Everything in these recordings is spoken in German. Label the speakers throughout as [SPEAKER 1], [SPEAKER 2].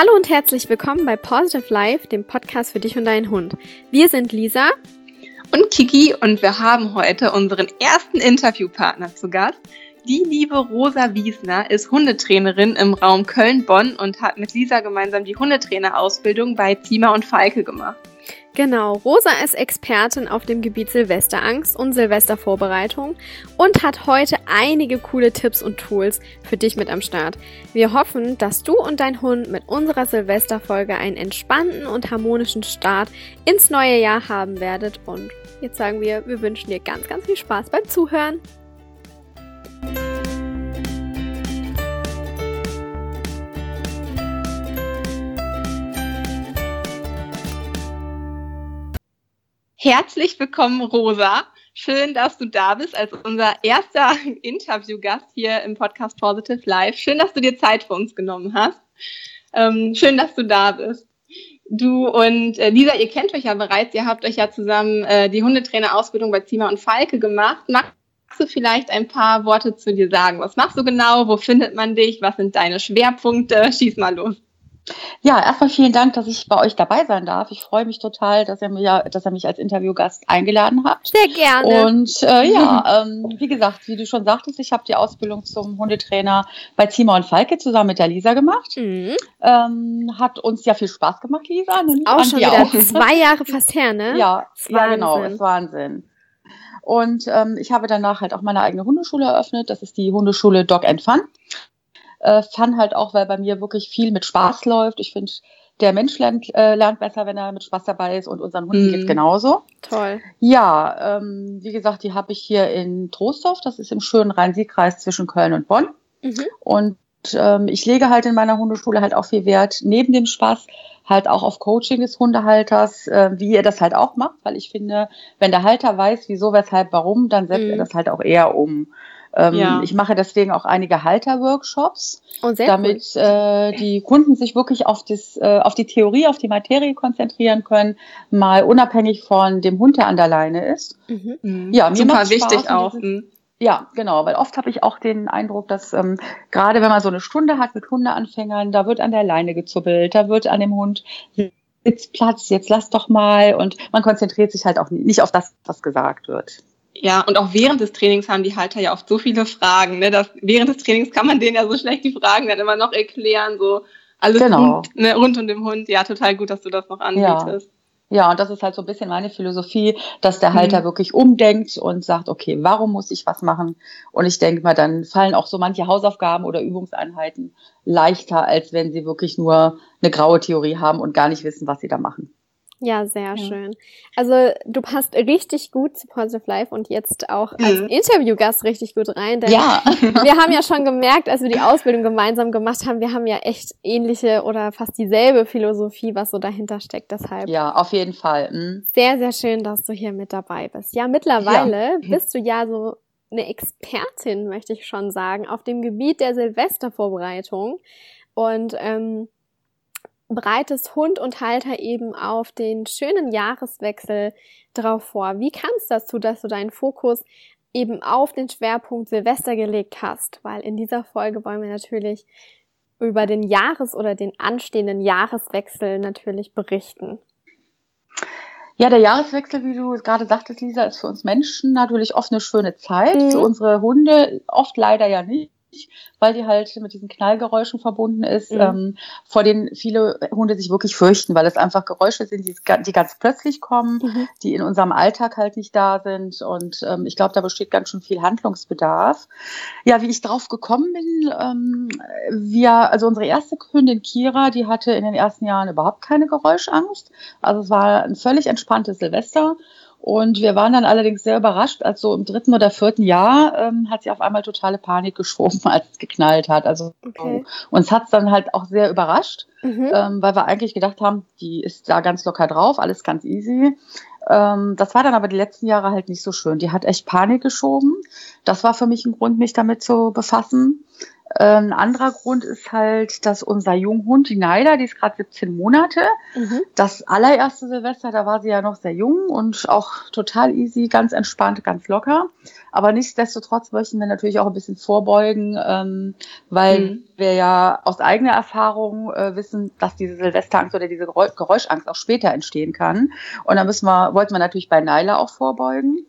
[SPEAKER 1] Hallo und herzlich willkommen bei Positive Life, dem Podcast für dich und deinen Hund. Wir sind Lisa
[SPEAKER 2] und Kiki und wir haben heute unseren ersten Interviewpartner zu Gast. Die liebe Rosa Wiesner ist Hundetrainerin im Raum Köln-Bonn und hat mit Lisa gemeinsam die Hundetrainerausbildung bei Zima und Falke gemacht.
[SPEAKER 1] Genau, Rosa ist Expertin auf dem Gebiet Silvesterangst und Silvestervorbereitung und hat heute einige coole Tipps und Tools für dich mit am Start. Wir hoffen, dass du und dein Hund mit unserer Silvesterfolge einen entspannten und harmonischen Start ins neue Jahr haben werdet und jetzt sagen wir, wir wünschen dir ganz, ganz viel Spaß beim Zuhören.
[SPEAKER 2] Herzlich willkommen, Rosa. Schön, dass du da bist als unser erster Interviewgast hier im Podcast Positive Life. Schön, dass du dir Zeit für uns genommen hast. Ähm, schön, dass du da bist. Du und äh, Lisa, ihr kennt euch ja bereits. Ihr habt euch ja zusammen äh, die Hundetrainerausbildung bei Zima und Falke gemacht. Magst du vielleicht ein paar Worte zu dir sagen? Was machst du genau? Wo findet man dich? Was sind deine Schwerpunkte? Schieß mal los.
[SPEAKER 3] Ja, erstmal vielen Dank, dass ich bei euch dabei sein darf. Ich freue mich total, dass er, mir, dass er mich als Interviewgast eingeladen hat.
[SPEAKER 1] Sehr gerne.
[SPEAKER 3] Und äh, ja, ähm, wie gesagt, wie du schon sagtest, ich habe die Ausbildung zum Hundetrainer bei Zima und Falke zusammen mit der Lisa gemacht. Mhm. Ähm, hat uns ja viel Spaß gemacht, Lisa.
[SPEAKER 1] Auch schon wieder auch. zwei Jahre fast her, ne?
[SPEAKER 3] Ja, ja genau, ist Wahnsinn. Und ähm, ich habe danach halt auch meine eigene Hundeschule eröffnet. Das ist die Hundeschule Dog and Fun. Äh, Fun halt auch, weil bei mir wirklich viel mit Spaß läuft. Ich finde, der Mensch lernt, äh, lernt besser, wenn er mit Spaß dabei ist und unseren Hunden mm. geht genauso.
[SPEAKER 1] Toll.
[SPEAKER 3] Ja, ähm, wie gesagt, die habe ich hier in Trostorf, das ist im schönen Rhein-Sieg-Kreis zwischen Köln und Bonn. Mhm. Und ähm, ich lege halt in meiner Hundeschule halt auch viel Wert, neben dem Spaß halt auch auf Coaching des Hundehalters, äh, wie ihr das halt auch macht, weil ich finde, wenn der Halter weiß, wieso, weshalb, warum, dann setzt mhm. er das halt auch eher um. Ähm, ja. Ich mache deswegen auch einige Halter-Workshops, oh, damit cool. äh, die Kunden sich wirklich auf, das, äh, auf die Theorie, auf die Materie konzentrieren können, mal unabhängig von dem Hund, der an der Leine ist.
[SPEAKER 2] Mhm. mhm. Ja, mir super wichtig Spaß, auch.
[SPEAKER 3] Mhm. ja, genau, weil oft habe ich auch den Eindruck, dass ähm, gerade wenn man so eine Stunde hat mit Hundeanfängern, da wird an der Leine gezuppelt, da wird an dem Hund Sitzplatz, jetzt lass doch mal und man konzentriert sich halt auch nicht auf das, was gesagt wird.
[SPEAKER 2] Ja, und auch während des Trainings haben die Halter ja oft so viele Fragen. Ne? Dass während des Trainings kann man denen ja so schlecht die Fragen dann immer noch erklären, so alles genau. rund, ne, rund um den Hund. Ja, total gut, dass du das noch anbietest.
[SPEAKER 3] Ja. Ja, und das ist halt so ein bisschen meine Philosophie, dass der Halter mhm. wirklich umdenkt und sagt, okay, warum muss ich was machen? Und ich denke mal, dann fallen auch so manche Hausaufgaben oder Übungseinheiten leichter, als wenn sie wirklich nur eine graue Theorie haben und gar nicht wissen, was sie da machen.
[SPEAKER 1] Ja, sehr ja. schön. Also du passt richtig gut zu Positive Life und jetzt auch als mhm. Interviewgast richtig gut rein. Denn ja. wir haben ja schon gemerkt, als wir die Ausbildung gemeinsam gemacht haben, wir haben ja echt ähnliche oder fast dieselbe Philosophie, was so dahinter steckt. Deshalb.
[SPEAKER 3] Ja, auf jeden Fall.
[SPEAKER 1] Mhm. Sehr, sehr schön, dass du hier mit dabei bist. Ja, mittlerweile ja. bist du ja so eine Expertin, möchte ich schon sagen, auf dem Gebiet der Silvestervorbereitung. Und ähm, bereitest Hund und Halter eben auf den schönen Jahreswechsel drauf vor. Wie kam es dazu, dass du deinen Fokus eben auf den Schwerpunkt Silvester gelegt hast? Weil in dieser Folge wollen wir natürlich über den Jahres- oder den anstehenden Jahreswechsel natürlich berichten.
[SPEAKER 3] Ja, der Jahreswechsel, wie du gerade sagtest, Lisa, ist für uns Menschen natürlich oft eine schöne Zeit. Mhm. Für unsere Hunde oft leider ja nicht weil die halt mit diesen Knallgeräuschen verbunden ist, mhm. ähm, vor denen viele Hunde sich wirklich fürchten, weil es einfach Geräusche sind, die, die ganz plötzlich kommen, mhm. die in unserem Alltag halt nicht da sind. Und ähm, ich glaube, da besteht ganz schön viel Handlungsbedarf. Ja, wie ich drauf gekommen bin, ähm, wir, also unsere erste Hündin Kira, die hatte in den ersten Jahren überhaupt keine Geräuschangst. Also es war ein völlig entspanntes Silvester. Und wir waren dann allerdings sehr überrascht, als so im dritten oder vierten Jahr ähm, hat sie auf einmal totale Panik geschoben, als es geknallt hat. Also okay. uns hat es dann halt auch sehr überrascht, mhm. ähm, weil wir eigentlich gedacht haben, die ist da ganz locker drauf, alles ganz easy. Ähm, das war dann aber die letzten Jahre halt nicht so schön. Die hat echt Panik geschoben. Das war für mich ein Grund, mich damit zu befassen. Ein anderer Grund ist halt, dass unser Junghund, die Naida, die ist gerade 17 Monate. Mhm. Das allererste Silvester, da war sie ja noch sehr jung und auch total easy, ganz entspannt, ganz locker. Aber nichtsdestotrotz möchten wir natürlich auch ein bisschen vorbeugen, ähm, weil mhm. wir ja aus eigener Erfahrung äh, wissen, dass diese Silvesterangst oder diese Geräuschangst auch später entstehen kann. Und da müssen wir, wollten wir natürlich bei Naila auch vorbeugen.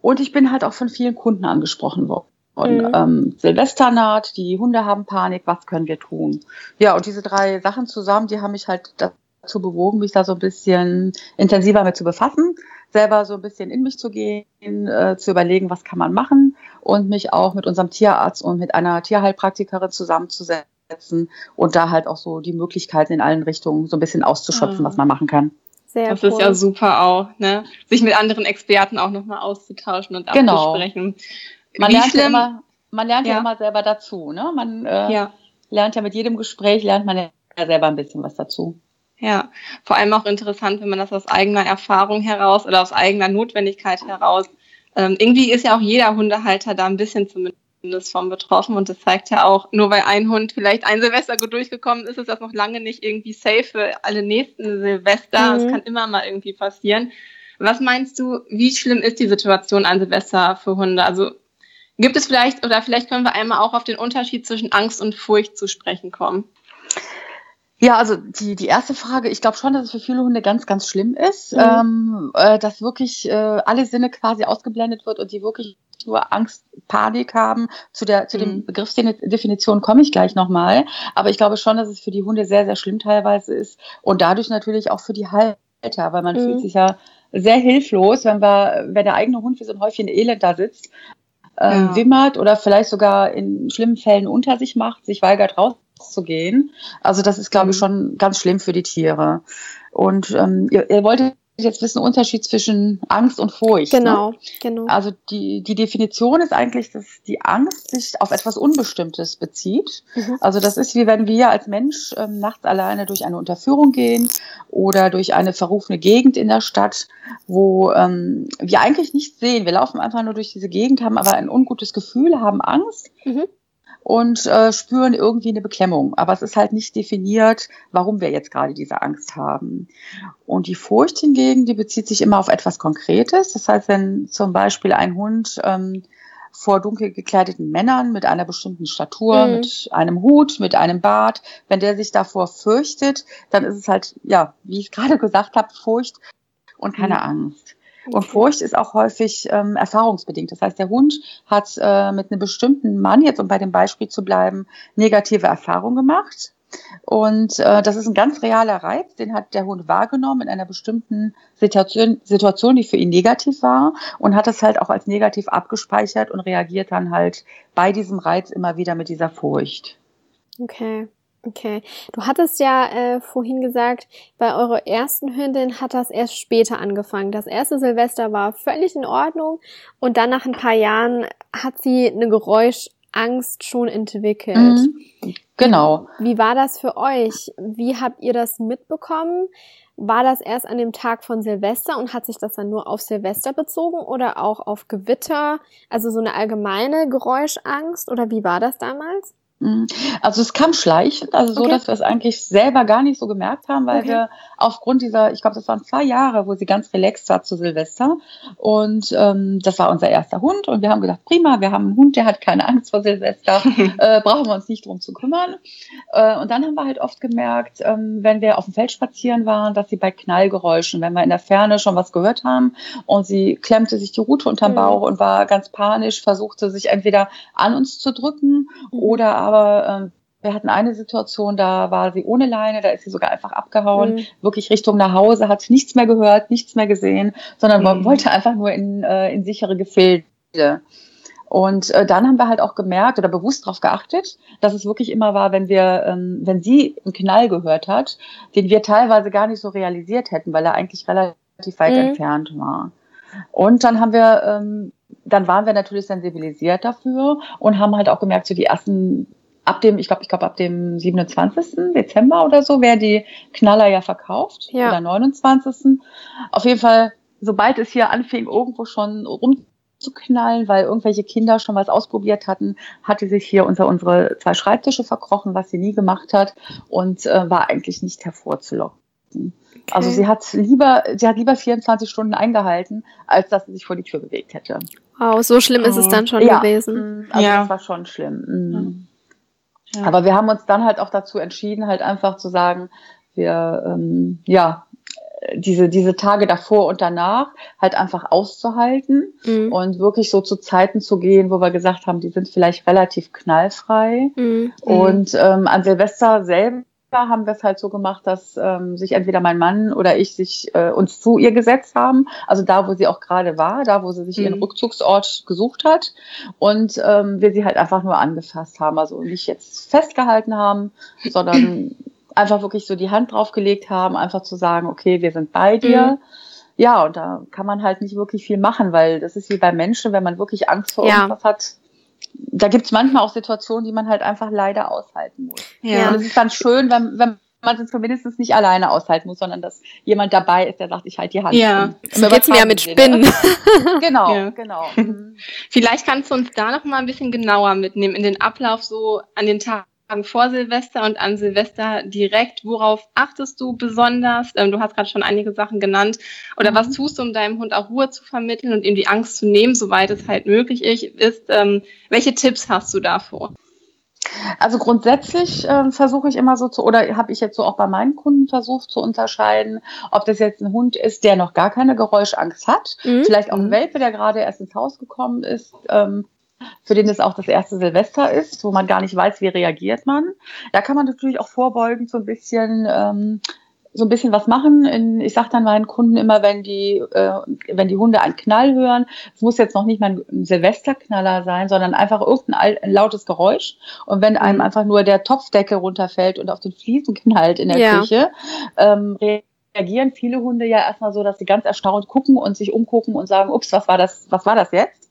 [SPEAKER 3] Und ich bin halt auch von vielen Kunden angesprochen worden. Und mhm. ähm, Silvester naht, die Hunde haben Panik, was können wir tun? Ja, und diese drei Sachen zusammen, die haben mich halt dazu bewogen, mich da so ein bisschen intensiver mit zu befassen, selber so ein bisschen in mich zu gehen, äh, zu überlegen, was kann man machen und mich auch mit unserem Tierarzt und mit einer Tierheilpraktikerin zusammenzusetzen und da halt auch so die Möglichkeiten in allen Richtungen so ein bisschen auszuschöpfen, mhm. was man machen kann.
[SPEAKER 2] Sehr das cool. ist ja super auch, ne? Sich mit anderen Experten auch nochmal auszutauschen und genau. abzusprechen.
[SPEAKER 3] Man lernt, ja immer, man lernt ja. ja immer selber dazu. Ne? Man äh, ja. lernt ja mit jedem Gespräch, lernt man ja selber ein bisschen was dazu.
[SPEAKER 2] Ja, vor allem auch interessant, wenn man das aus eigener Erfahrung heraus oder aus eigener Notwendigkeit heraus. Ähm, irgendwie ist ja auch jeder Hundehalter da ein bisschen zumindest von betroffen und das zeigt ja auch, nur weil ein Hund vielleicht ein Silvester gut durchgekommen ist, ist das noch lange nicht irgendwie safe für alle nächsten Silvester. Es mhm. kann immer mal irgendwie passieren. Was meinst du, wie schlimm ist die Situation an Silvester für Hunde? Also Gibt es vielleicht, oder vielleicht können wir einmal auch auf den Unterschied zwischen Angst und Furcht zu sprechen kommen?
[SPEAKER 3] Ja, also die, die erste Frage, ich glaube schon, dass es für viele Hunde ganz, ganz schlimm ist, mhm. ähm, äh, dass wirklich äh, alle Sinne quasi ausgeblendet wird und die wirklich nur Angst, Panik haben. Zu der zu mhm. dem Begriffsdefinition komme ich gleich nochmal. Aber ich glaube schon, dass es für die Hunde sehr, sehr schlimm teilweise ist und dadurch natürlich auch für die Halter, weil man mhm. fühlt sich ja sehr hilflos, wenn wir, wenn der eigene Hund wie so ein Häufchen Elend da sitzt ähm, ja. wimmert oder vielleicht sogar in schlimmen Fällen unter sich macht, sich weigert rauszugehen. Also das ist, glaube mhm. ich, schon ganz schlimm für die Tiere. Und ähm, ihr, ihr wolltet jetzt wissen, Unterschied zwischen Angst und Furcht.
[SPEAKER 1] Genau,
[SPEAKER 3] ne?
[SPEAKER 1] genau.
[SPEAKER 3] Also die, die Definition ist eigentlich, dass die Angst sich auf etwas Unbestimmtes bezieht. Mhm. Also das ist wie wenn wir als Mensch ähm, nachts alleine durch eine Unterführung gehen oder durch eine verrufene Gegend in der Stadt, wo ähm, wir eigentlich nichts sehen. Wir laufen einfach nur durch diese Gegend, haben aber ein ungutes Gefühl, haben Angst. Mhm und äh, spüren irgendwie eine Beklemmung. Aber es ist halt nicht definiert, warum wir jetzt gerade diese Angst haben. Und die Furcht hingegen, die bezieht sich immer auf etwas Konkretes. Das heißt, wenn zum Beispiel ein Hund ähm, vor dunkel gekleideten Männern mit einer bestimmten Statur, mhm. mit einem Hut, mit einem Bart, wenn der sich davor fürchtet, dann ist es halt, ja, wie ich gerade gesagt habe, Furcht und keine mhm. Angst. Und Furcht ist auch häufig ähm, erfahrungsbedingt. Das heißt, der Hund hat äh, mit einem bestimmten Mann, jetzt um bei dem Beispiel zu bleiben, negative Erfahrungen gemacht. Und äh, das ist ein ganz realer Reiz, den hat der Hund wahrgenommen in einer bestimmten Situation, Situation, die für ihn negativ war und hat es halt auch als negativ abgespeichert und reagiert dann halt bei diesem Reiz immer wieder mit dieser Furcht.
[SPEAKER 1] Okay. Okay. Du hattest ja äh, vorhin gesagt, bei eurer ersten Hündin hat das erst später angefangen. Das erste Silvester war völlig in Ordnung und dann nach ein paar Jahren hat sie eine Geräuschangst schon entwickelt. Mhm.
[SPEAKER 3] Genau.
[SPEAKER 1] Wie war das für euch? Wie habt ihr das mitbekommen? War das erst an dem Tag von Silvester und hat sich das dann nur auf Silvester bezogen oder auch auf Gewitter? Also so eine allgemeine Geräuschangst oder wie war das damals?
[SPEAKER 3] Mhm. Also es kam schleichend, also so, okay. dass wir es eigentlich selber gar nicht so gemerkt haben, weil okay. wir aufgrund dieser, ich glaube, das waren zwei Jahre, wo sie ganz relaxed war zu Silvester und ähm, das war unser erster Hund und wir haben gedacht, prima, wir haben einen Hund, der hat keine Angst vor Silvester, äh, brauchen wir uns nicht drum zu kümmern. Äh, und dann haben wir halt oft gemerkt, ähm, wenn wir auf dem Feld spazieren waren, dass sie bei Knallgeräuschen, wenn wir in der Ferne schon was gehört haben und sie klemmte sich die Rute unterm mhm. Bauch und war ganz panisch, versuchte sich entweder an uns zu drücken mhm. oder aber ähm, wir hatten eine Situation, da war sie ohne Leine, da ist sie sogar einfach abgehauen, mhm. wirklich Richtung nach Hause, hat nichts mehr gehört, nichts mehr gesehen, sondern mhm. wollte einfach nur in, äh, in sichere Gefilde. Und äh, dann haben wir halt auch gemerkt oder bewusst darauf geachtet, dass es wirklich immer war, wenn wir, ähm, wenn sie einen Knall gehört hat, den wir teilweise gar nicht so realisiert hätten, weil er eigentlich relativ weit mhm. entfernt war. Und dann haben wir, ähm, dann waren wir natürlich sensibilisiert dafür und haben halt auch gemerkt, so die ersten ab dem, ich glaube, ich glaube, ab dem 27. Dezember oder so wäre die Knaller ja verkauft. Ja. Oder 29. Auf jeden Fall, sobald es hier anfing, irgendwo schon rum zu knallen, weil irgendwelche Kinder schon was ausprobiert hatten, hatte sich hier unter unsere zwei Schreibtische verkrochen, was sie nie gemacht hat und äh, war eigentlich nicht hervorzulocken. Okay. Also sie hat lieber, sie hat lieber 24 Stunden eingehalten, als dass sie sich vor die Tür bewegt hätte.
[SPEAKER 1] Wow, so schlimm ist es oh. dann schon ja. gewesen.
[SPEAKER 3] Mhm. Also ja. das war schon schlimm. Mhm. Ja. Aber wir haben uns dann halt auch dazu entschieden, halt einfach zu sagen, wir, ähm, ja, diese, diese Tage davor und danach halt einfach auszuhalten mhm. und wirklich so zu Zeiten zu gehen, wo wir gesagt haben, die sind vielleicht relativ knallfrei. Mhm. Und ähm, an Silvester selber haben wir es halt so gemacht, dass ähm, sich entweder mein Mann oder ich sich äh, uns zu ihr gesetzt haben, also da, wo sie auch gerade war, da, wo sie sich mhm. ihren Rückzugsort gesucht hat und ähm, wir sie halt einfach nur angefasst haben, also nicht jetzt festgehalten haben, sondern einfach wirklich so die Hand draufgelegt haben, einfach zu sagen, okay, wir sind bei dir. Mhm. Ja, und da kann man halt nicht wirklich viel machen, weil das ist wie bei Menschen, wenn man wirklich Angst vor ja. irgendwas hat. Da gibt's manchmal auch Situationen, die man halt einfach leider aushalten muss. Ja. Und es ist dann schön, wenn, wenn man es zumindest nicht alleine aushalten muss, sondern dass jemand dabei ist, der sagt, ich halte die Hand.
[SPEAKER 1] Ja, so geht's mir ja mit Spinnen.
[SPEAKER 3] genau, ja. genau.
[SPEAKER 2] Vielleicht kannst du uns da noch mal ein bisschen genauer mitnehmen in den Ablauf so an den Tagen vor Silvester und an Silvester direkt. Worauf achtest du besonders? Ähm, du hast gerade schon einige Sachen genannt. Oder mhm. was tust du, um deinem Hund auch Ruhe zu vermitteln und ihm die Angst zu nehmen, soweit es halt möglich ist? Ähm, welche Tipps hast du davor?
[SPEAKER 3] Also grundsätzlich äh, versuche ich immer so zu, oder habe ich jetzt so auch bei meinen Kunden versucht zu unterscheiden, ob das jetzt ein Hund ist, der noch gar keine Geräuschangst hat, mhm. vielleicht auch ein mhm. Welpe, der gerade erst ins Haus gekommen ist, ähm, für den es auch das erste Silvester ist, wo man gar nicht weiß, wie reagiert man. Da kann man natürlich auch vorbeugend so ein bisschen ähm, so ein bisschen was machen. Ich sage dann meinen Kunden immer, wenn die, äh, wenn die Hunde einen Knall hören, es muss jetzt noch nicht mal ein Silvesterknaller sein, sondern einfach irgendein ein lautes Geräusch. Und wenn einem mhm. einfach nur der Topfdecke runterfällt und auf den Fliesen knallt in der ja. Küche, ähm, reagieren viele Hunde ja erstmal so, dass sie ganz erstaunt gucken und sich umgucken und sagen, ups, was war das, was war das jetzt?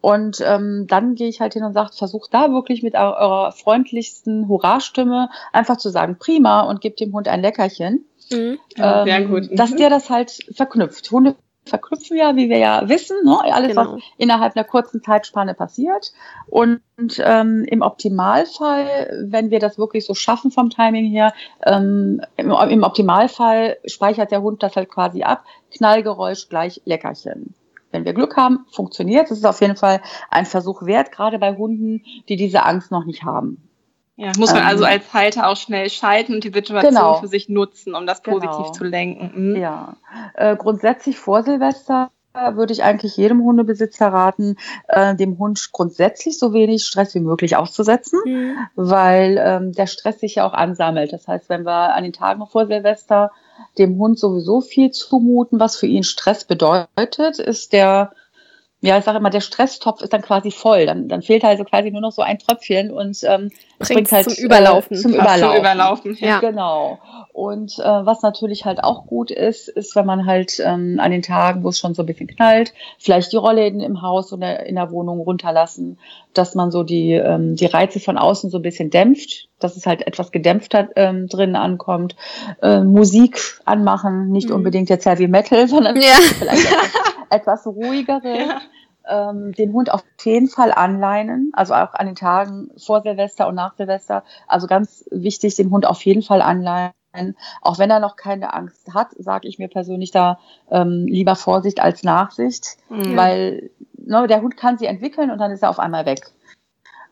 [SPEAKER 3] Und ähm, dann gehe ich halt hin und sage, versucht da wirklich mit eurer freundlichsten Hurra-Stimme einfach zu sagen, prima, und gebt dem Hund ein Leckerchen. Mhm. Ja, ähm, sehr gut. Mhm. Dass der das halt verknüpft. Hunde verknüpfen ja, wie wir ja wissen, ne? alles, genau. was innerhalb einer kurzen Zeitspanne passiert. Und ähm, im Optimalfall, wenn wir das wirklich so schaffen vom Timing her, ähm, im, im Optimalfall speichert der Hund das halt quasi ab. Knallgeräusch gleich Leckerchen wenn wir Glück haben, funktioniert. Es ist auf jeden Fall ein Versuch wert, gerade bei Hunden, die diese Angst noch nicht haben.
[SPEAKER 2] Ja, muss man also ähm, als Halter auch schnell schalten und die Situation genau. für sich nutzen, um das positiv genau. zu lenken.
[SPEAKER 3] Mhm. Ja, äh, grundsätzlich vor Silvester würde ich eigentlich jedem Hundebesitzer raten, äh, dem Hund grundsätzlich so wenig Stress wie möglich auszusetzen, mhm. weil ähm, der Stress sich ja auch ansammelt. Das heißt, wenn wir an den Tagen vor Silvester dem Hund sowieso viel zumuten, was für ihn Stress bedeutet, ist der ja, ich sage immer, der Stresstopf ist dann quasi voll. Dann, dann fehlt also quasi nur noch so ein Tröpfchen und ähm, bringt halt
[SPEAKER 1] zum Überlaufen.
[SPEAKER 3] Äh, zum Überlaufen.
[SPEAKER 2] Zum Überlaufen
[SPEAKER 3] ja. Genau. Und äh, was natürlich halt auch gut ist, ist, wenn man halt ähm, an den Tagen, wo es schon so ein bisschen knallt, vielleicht die Rollläden im Haus oder in der Wohnung runterlassen, dass man so die, ähm, die Reize von außen so ein bisschen dämpft, dass es halt etwas gedämpfter ähm, drin ankommt. Äh, Musik anmachen, nicht mhm. unbedingt jetzt Heavy Metal, sondern ja. vielleicht etwas, etwas ruhigere. Ja ähm, den Hund auf jeden Fall anleinen, also auch an den Tagen vor Silvester und nach Silvester. Also ganz wichtig, den Hund auf jeden Fall anleinen. Auch wenn er noch keine Angst hat, sage ich mir persönlich da ähm, lieber Vorsicht als Nachsicht, mhm. weil ne, der Hund kann sie entwickeln und dann ist er auf einmal weg.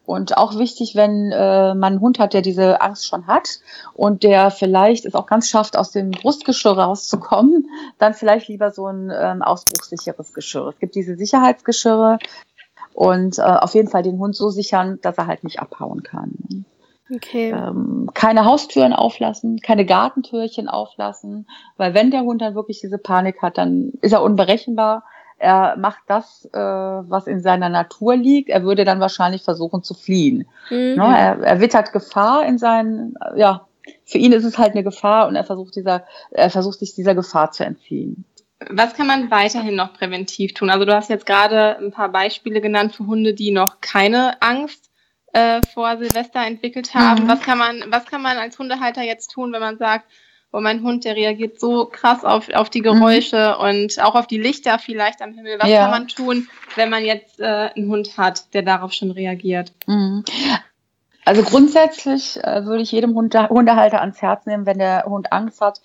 [SPEAKER 3] Und auch wichtig, wenn äh, man einen Hund hat, der diese Angst schon hat und der vielleicht es auch ganz schafft, aus dem Brustgeschirr rauszukommen, dann vielleicht lieber so ein ähm, ausbruchssicheres Geschirr. Es gibt diese Sicherheitsgeschirre und äh, auf jeden Fall den Hund so sichern, dass er halt nicht abhauen kann. Okay. Ähm, keine Haustüren auflassen, keine Gartentürchen auflassen, weil wenn der Hund dann wirklich diese Panik hat, dann ist er unberechenbar er macht das, äh, was in seiner Natur liegt. Er würde dann wahrscheinlich versuchen zu fliehen. Mhm. Ne? Er, er wittert Gefahr in seinen, ja, für ihn ist es halt eine Gefahr und er versucht dieser, er versucht sich dieser Gefahr zu entziehen.
[SPEAKER 2] Was kann man weiterhin noch präventiv tun? Also du hast jetzt gerade ein paar Beispiele genannt für Hunde, die noch keine Angst äh, vor Silvester entwickelt haben. Mhm. Was kann man, was kann man als Hundehalter jetzt tun, wenn man sagt, wo mein Hund, der reagiert so krass auf, auf die Geräusche mhm. und auch auf die Lichter vielleicht am Himmel. Was ja. kann man tun, wenn man jetzt äh, einen Hund hat, der darauf schon reagiert? Mhm.
[SPEAKER 3] Also grundsätzlich äh, würde ich jedem Hund, Hundehalter ans Herz nehmen, wenn der Hund Angst hat,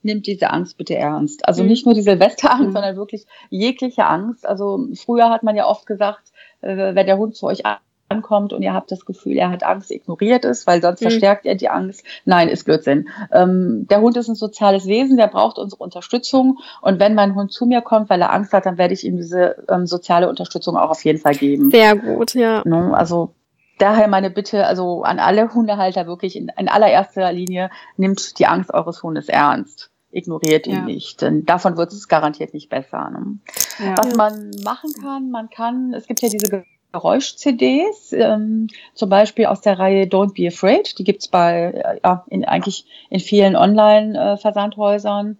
[SPEAKER 3] nimmt diese Angst bitte ernst. Also mhm. nicht nur die Silvesterangst, mhm. sondern wirklich jegliche Angst. Also früher hat man ja oft gesagt, äh, wenn der Hund zu euch ankommt und ihr habt das Gefühl, er hat Angst, ignoriert es, weil sonst mhm. verstärkt er die Angst. Nein, ist Blödsinn. Ähm, der Hund ist ein soziales Wesen, der braucht unsere Unterstützung. Und wenn mein Hund zu mir kommt, weil er Angst hat, dann werde ich ihm diese ähm, soziale Unterstützung auch auf jeden Fall geben.
[SPEAKER 1] Sehr gut, ja.
[SPEAKER 3] Ne? Also daher meine Bitte, also an alle Hundehalter wirklich in, in allererster Linie, nimmt die Angst eures Hundes ernst ignoriert ihn ja. nicht. Denn davon wird es garantiert nicht besser. Ne? Ja. Was man machen kann, man kann, es gibt ja diese Geräusch-CDs, ähm, zum Beispiel aus der Reihe Don't Be Afraid. Die gibt's bei, äh, ja, in, eigentlich in vielen Online-Versandhäusern.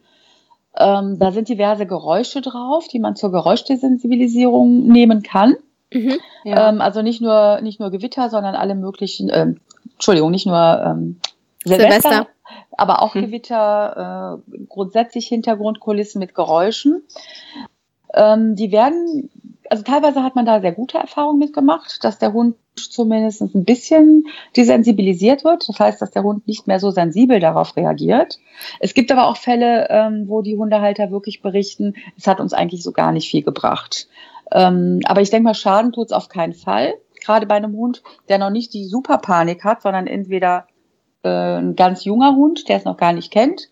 [SPEAKER 3] Ähm, da sind diverse Geräusche drauf, die man zur Geräuschdesensibilisierung nehmen kann. Mhm, ja. ähm, also nicht nur, nicht nur Gewitter, sondern alle möglichen, ähm, Entschuldigung, nicht nur ähm, Silvester, Silvester, aber auch hm. Gewitter, äh, grundsätzlich Hintergrundkulissen mit Geräuschen. Ähm, die werden, also teilweise hat man da sehr gute Erfahrungen mitgemacht, dass der Hund zumindest ein bisschen desensibilisiert wird. Das heißt, dass der Hund nicht mehr so sensibel darauf reagiert. Es gibt aber auch Fälle, ähm, wo die Hundehalter wirklich berichten, es hat uns eigentlich so gar nicht viel gebracht. Ähm, aber ich denke mal, Schaden tut es auf keinen Fall. Gerade bei einem Hund, der noch nicht die Superpanik hat, sondern entweder äh, ein ganz junger Hund, der es noch gar nicht kennt,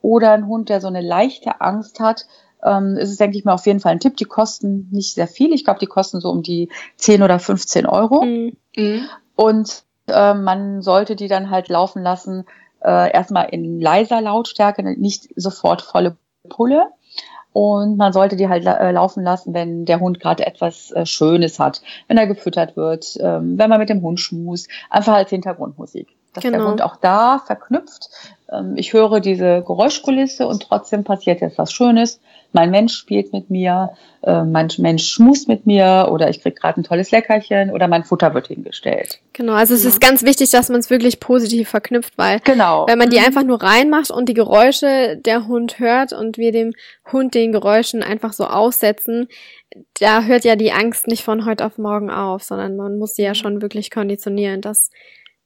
[SPEAKER 3] oder ein Hund, der so eine leichte Angst hat, ähm, ist es, denke ich mal, auf jeden Fall ein Tipp. Die kosten nicht sehr viel. Ich glaube, die kosten so um die 10 oder 15 Euro. Mhm. mhm. Und äh, man sollte die dann halt laufen lassen, äh, erstmal in leiser Lautstärke, nicht sofort volle Pulle. Und man sollte die halt äh, laufen lassen, wenn der Hund gerade etwas äh, Schönes hat, wenn er gefüttert wird, ähm, wenn man mit dem Hund schmus, einfach als Hintergrundmusik. Dass genau. der Hund auch da verknüpft. Ähm, ich höre diese Geräuschkulisse und trotzdem passiert jetzt was Schönes mein Mensch spielt mit mir, äh, mein Mensch schmust mit mir oder ich krieg gerade ein tolles Leckerchen oder mein Futter wird hingestellt.
[SPEAKER 1] Genau, also es ist ganz wichtig, dass man es wirklich positiv verknüpft, weil genau. wenn man die mhm. einfach nur reinmacht und die Geräusche der Hund hört und wir dem Hund den Geräuschen einfach so aussetzen, da hört ja die Angst nicht von heute auf morgen auf, sondern man muss sie ja schon wirklich konditionieren, dass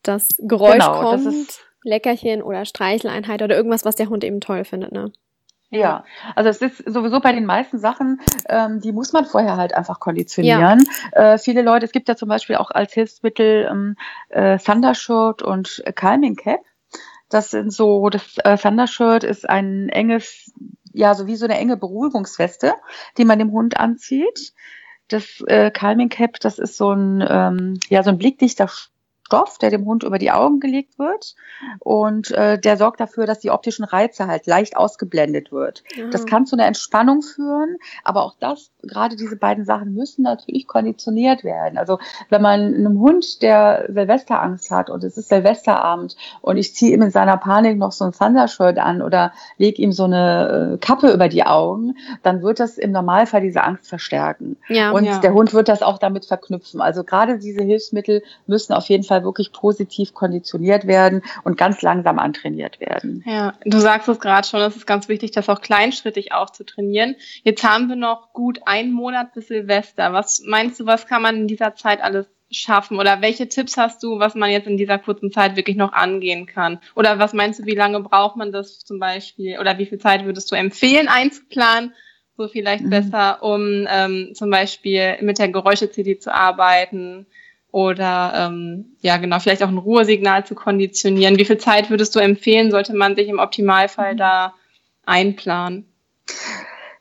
[SPEAKER 1] das Geräusch genau, kommt, das Leckerchen oder Streicheleinheit oder irgendwas, was der Hund eben toll findet, ne?
[SPEAKER 3] Ja, also es ist sowieso bei den meisten Sachen, ähm, die muss man vorher halt einfach konditionieren. Ja. Äh, viele Leute, es gibt ja zum Beispiel auch als Hilfsmittel ähm, äh, Thundershirt und Calming Cap. Das sind so, das äh, Thundershirt ist ein enges, ja, so wie so eine enge Beruhigungsweste, die man dem Hund anzieht. Das äh, Calming Cap, das ist so ein, ähm, ja, so ein blickdichter Stoff, der dem Hund über die Augen gelegt wird und äh, der sorgt dafür, dass die optischen Reize halt leicht ausgeblendet wird. Mhm. Das kann zu einer Entspannung führen, aber auch das, gerade diese beiden Sachen müssen natürlich konditioniert werden. Also wenn man einem Hund, der Silvesterangst hat und es ist Silvesterabend und ich ziehe ihm in seiner Panik noch so ein Thundershirt an oder lege ihm so eine äh, Kappe über die Augen, dann wird das im Normalfall diese Angst verstärken. Ja, und ja. der Hund wird das auch damit verknüpfen. Also gerade diese Hilfsmittel müssen auf jeden Fall Fall wirklich positiv konditioniert werden und ganz langsam antrainiert werden.
[SPEAKER 2] Ja, du sagst es gerade schon, es ist ganz wichtig, das auch kleinschrittig auch zu trainieren. Jetzt haben wir noch gut einen Monat bis Silvester. Was meinst du, was kann man in dieser Zeit alles schaffen? Oder welche Tipps hast du, was man jetzt in dieser kurzen Zeit wirklich noch angehen kann? Oder was meinst du, wie lange braucht man das zum Beispiel? Oder wie viel Zeit würdest du empfehlen einzuplanen? So vielleicht mhm. besser, um ähm, zum Beispiel mit der Geräusche-CD zu arbeiten, oder ähm, ja genau, vielleicht auch ein Ruhesignal zu konditionieren. Wie viel Zeit würdest du empfehlen, sollte man sich im Optimalfall da einplanen?